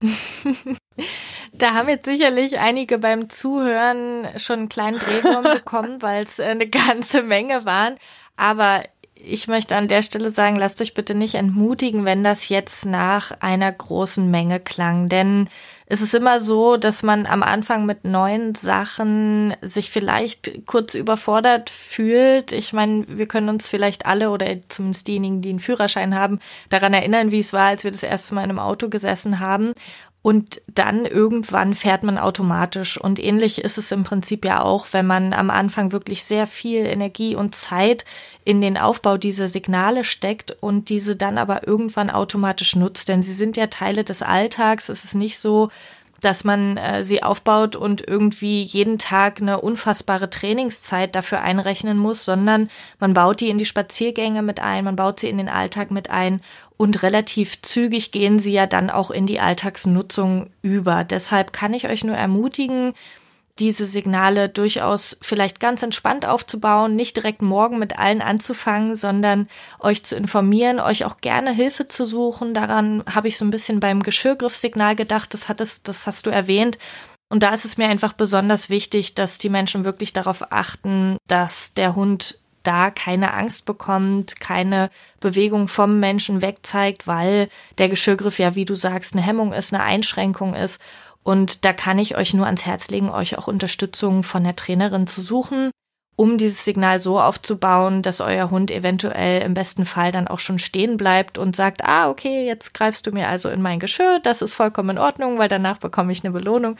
(laughs) Da haben jetzt sicherlich einige beim Zuhören schon einen kleinen Drehwurm (laughs) bekommen, weil es eine ganze Menge waren. Aber ich möchte an der Stelle sagen, lasst euch bitte nicht entmutigen, wenn das jetzt nach einer großen Menge klang. Denn es ist immer so, dass man am Anfang mit neuen Sachen sich vielleicht kurz überfordert fühlt. Ich meine, wir können uns vielleicht alle oder zumindest diejenigen, die einen Führerschein haben, daran erinnern, wie es war, als wir das erste Mal in einem Auto gesessen haben. Und dann irgendwann fährt man automatisch. Und ähnlich ist es im Prinzip ja auch, wenn man am Anfang wirklich sehr viel Energie und Zeit in den Aufbau dieser Signale steckt und diese dann aber irgendwann automatisch nutzt. Denn sie sind ja Teile des Alltags. Es ist nicht so, dass man äh, sie aufbaut und irgendwie jeden Tag eine unfassbare Trainingszeit dafür einrechnen muss, sondern man baut die in die Spaziergänge mit ein, man baut sie in den Alltag mit ein und relativ zügig gehen sie ja dann auch in die Alltagsnutzung über. Deshalb kann ich euch nur ermutigen, diese Signale durchaus vielleicht ganz entspannt aufzubauen, nicht direkt morgen mit allen anzufangen, sondern euch zu informieren, euch auch gerne Hilfe zu suchen. Daran habe ich so ein bisschen beim Geschirrgriffsignal gedacht, das hattest, das hast du erwähnt. Und da ist es mir einfach besonders wichtig, dass die Menschen wirklich darauf achten, dass der Hund da keine Angst bekommt, keine Bewegung vom Menschen wegzeigt, weil der Geschirrgriff ja, wie du sagst, eine Hemmung ist, eine Einschränkung ist. Und da kann ich euch nur ans Herz legen, euch auch Unterstützung von der Trainerin zu suchen. um dieses Signal so aufzubauen, dass euer Hund eventuell im besten Fall dann auch schon stehen bleibt und sagt, ah, okay, jetzt greifst du mir also in mein Geschirr, das ist vollkommen in Ordnung, weil danach bekomme ich eine Belohnung.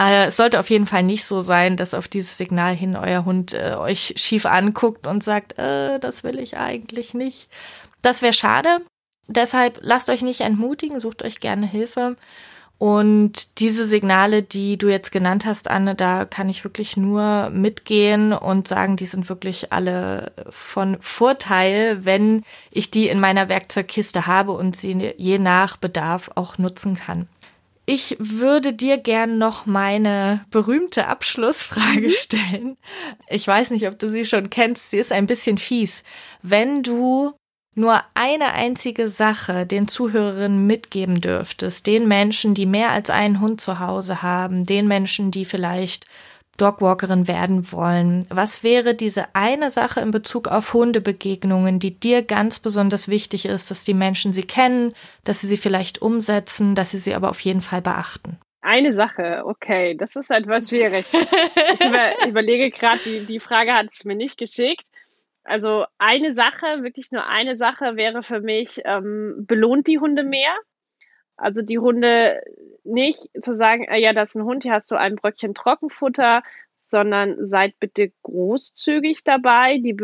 Äh, es sollte auf jeden Fall nicht so sein, dass auf dieses Signal hin euer Hund äh, euch schief anguckt und sagt, äh, das will ich eigentlich nicht. Das wäre schade. Deshalb lasst euch nicht entmutigen, sucht euch gerne Hilfe. Und diese Signale, die du jetzt genannt hast, Anne, da kann ich wirklich nur mitgehen und sagen, die sind wirklich alle von Vorteil, wenn ich die in meiner Werkzeugkiste habe und sie je nach Bedarf auch nutzen kann. Ich würde dir gern noch meine berühmte Abschlussfrage mhm. stellen. Ich weiß nicht, ob du sie schon kennst. Sie ist ein bisschen fies. Wenn du nur eine einzige Sache den Zuhörerinnen mitgeben dürftest, den Menschen, die mehr als einen Hund zu Hause haben, den Menschen, die vielleicht Dogwalkerin werden wollen, was wäre diese eine Sache in Bezug auf Hundebegegnungen, die dir ganz besonders wichtig ist, dass die Menschen sie kennen, dass sie sie vielleicht umsetzen, dass sie sie aber auf jeden Fall beachten? Eine Sache, okay, das ist etwas schwierig. ich über, (laughs) überlege gerade, die, die Frage hat es mir nicht geschickt. Also eine Sache, wirklich nur eine Sache wäre für mich, ähm, belohnt die Hunde mehr. Also die Hunde nicht zu sagen, äh, ja, das ist ein Hund, hier hast du ein Bröckchen Trockenfutter, sondern seid bitte großzügig dabei, die,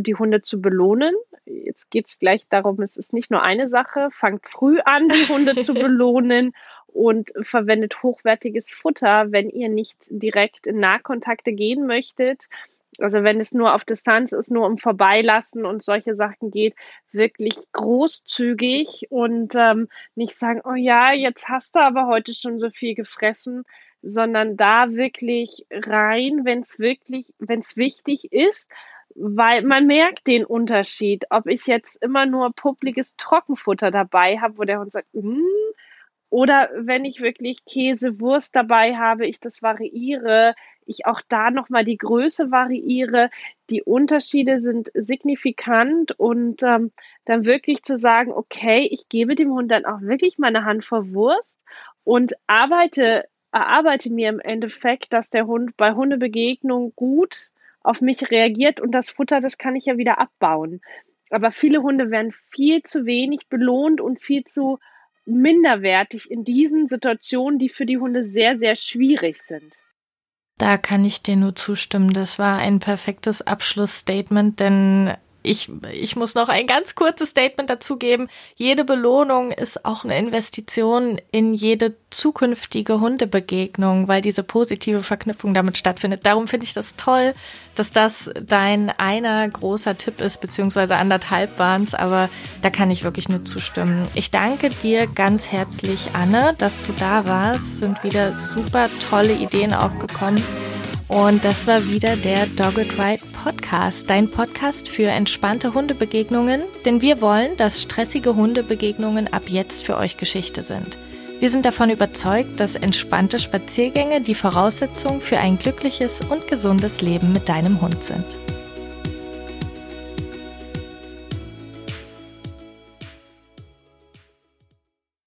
die Hunde zu belohnen. Jetzt geht es gleich darum, es ist nicht nur eine Sache, fangt früh an, die Hunde zu (laughs) belohnen und verwendet hochwertiges Futter, wenn ihr nicht direkt in Nahkontakte gehen möchtet also wenn es nur auf Distanz ist, nur um Vorbeilassen und solche Sachen geht, wirklich großzügig und ähm, nicht sagen, oh ja, jetzt hast du aber heute schon so viel gefressen, sondern da wirklich rein, wenn es wirklich, wenn es wichtig ist, weil man merkt den Unterschied, ob ich jetzt immer nur publiges Trockenfutter dabei habe, wo der Hund sagt, mm, oder wenn ich wirklich Käse, Wurst dabei habe, ich das variiere, ich auch da nochmal die Größe variiere. Die Unterschiede sind signifikant und ähm, dann wirklich zu sagen, okay, ich gebe dem Hund dann auch wirklich meine Hand vor Wurst und arbeite, erarbeite mir im Endeffekt, dass der Hund bei Hundebegegnung gut auf mich reagiert und das Futter, das kann ich ja wieder abbauen. Aber viele Hunde werden viel zu wenig belohnt und viel zu minderwertig in diesen Situationen, die für die Hunde sehr, sehr schwierig sind. Da kann ich dir nur zustimmen. Das war ein perfektes Abschlussstatement, denn ich, ich muss noch ein ganz kurzes Statement dazu geben. Jede Belohnung ist auch eine Investition in jede zukünftige Hundebegegnung, weil diese positive Verknüpfung damit stattfindet. Darum finde ich das toll, dass das dein einer großer Tipp ist, beziehungsweise anderthalb waren es, aber da kann ich wirklich nur zustimmen. Ich danke dir ganz herzlich, Anne, dass du da warst. Sind wieder super tolle Ideen aufgekommen. Und das war wieder der Dogged Ride Podcast, dein Podcast für entspannte Hundebegegnungen, denn wir wollen, dass stressige Hundebegegnungen ab jetzt für euch Geschichte sind. Wir sind davon überzeugt, dass entspannte Spaziergänge die Voraussetzung für ein glückliches und gesundes Leben mit deinem Hund sind.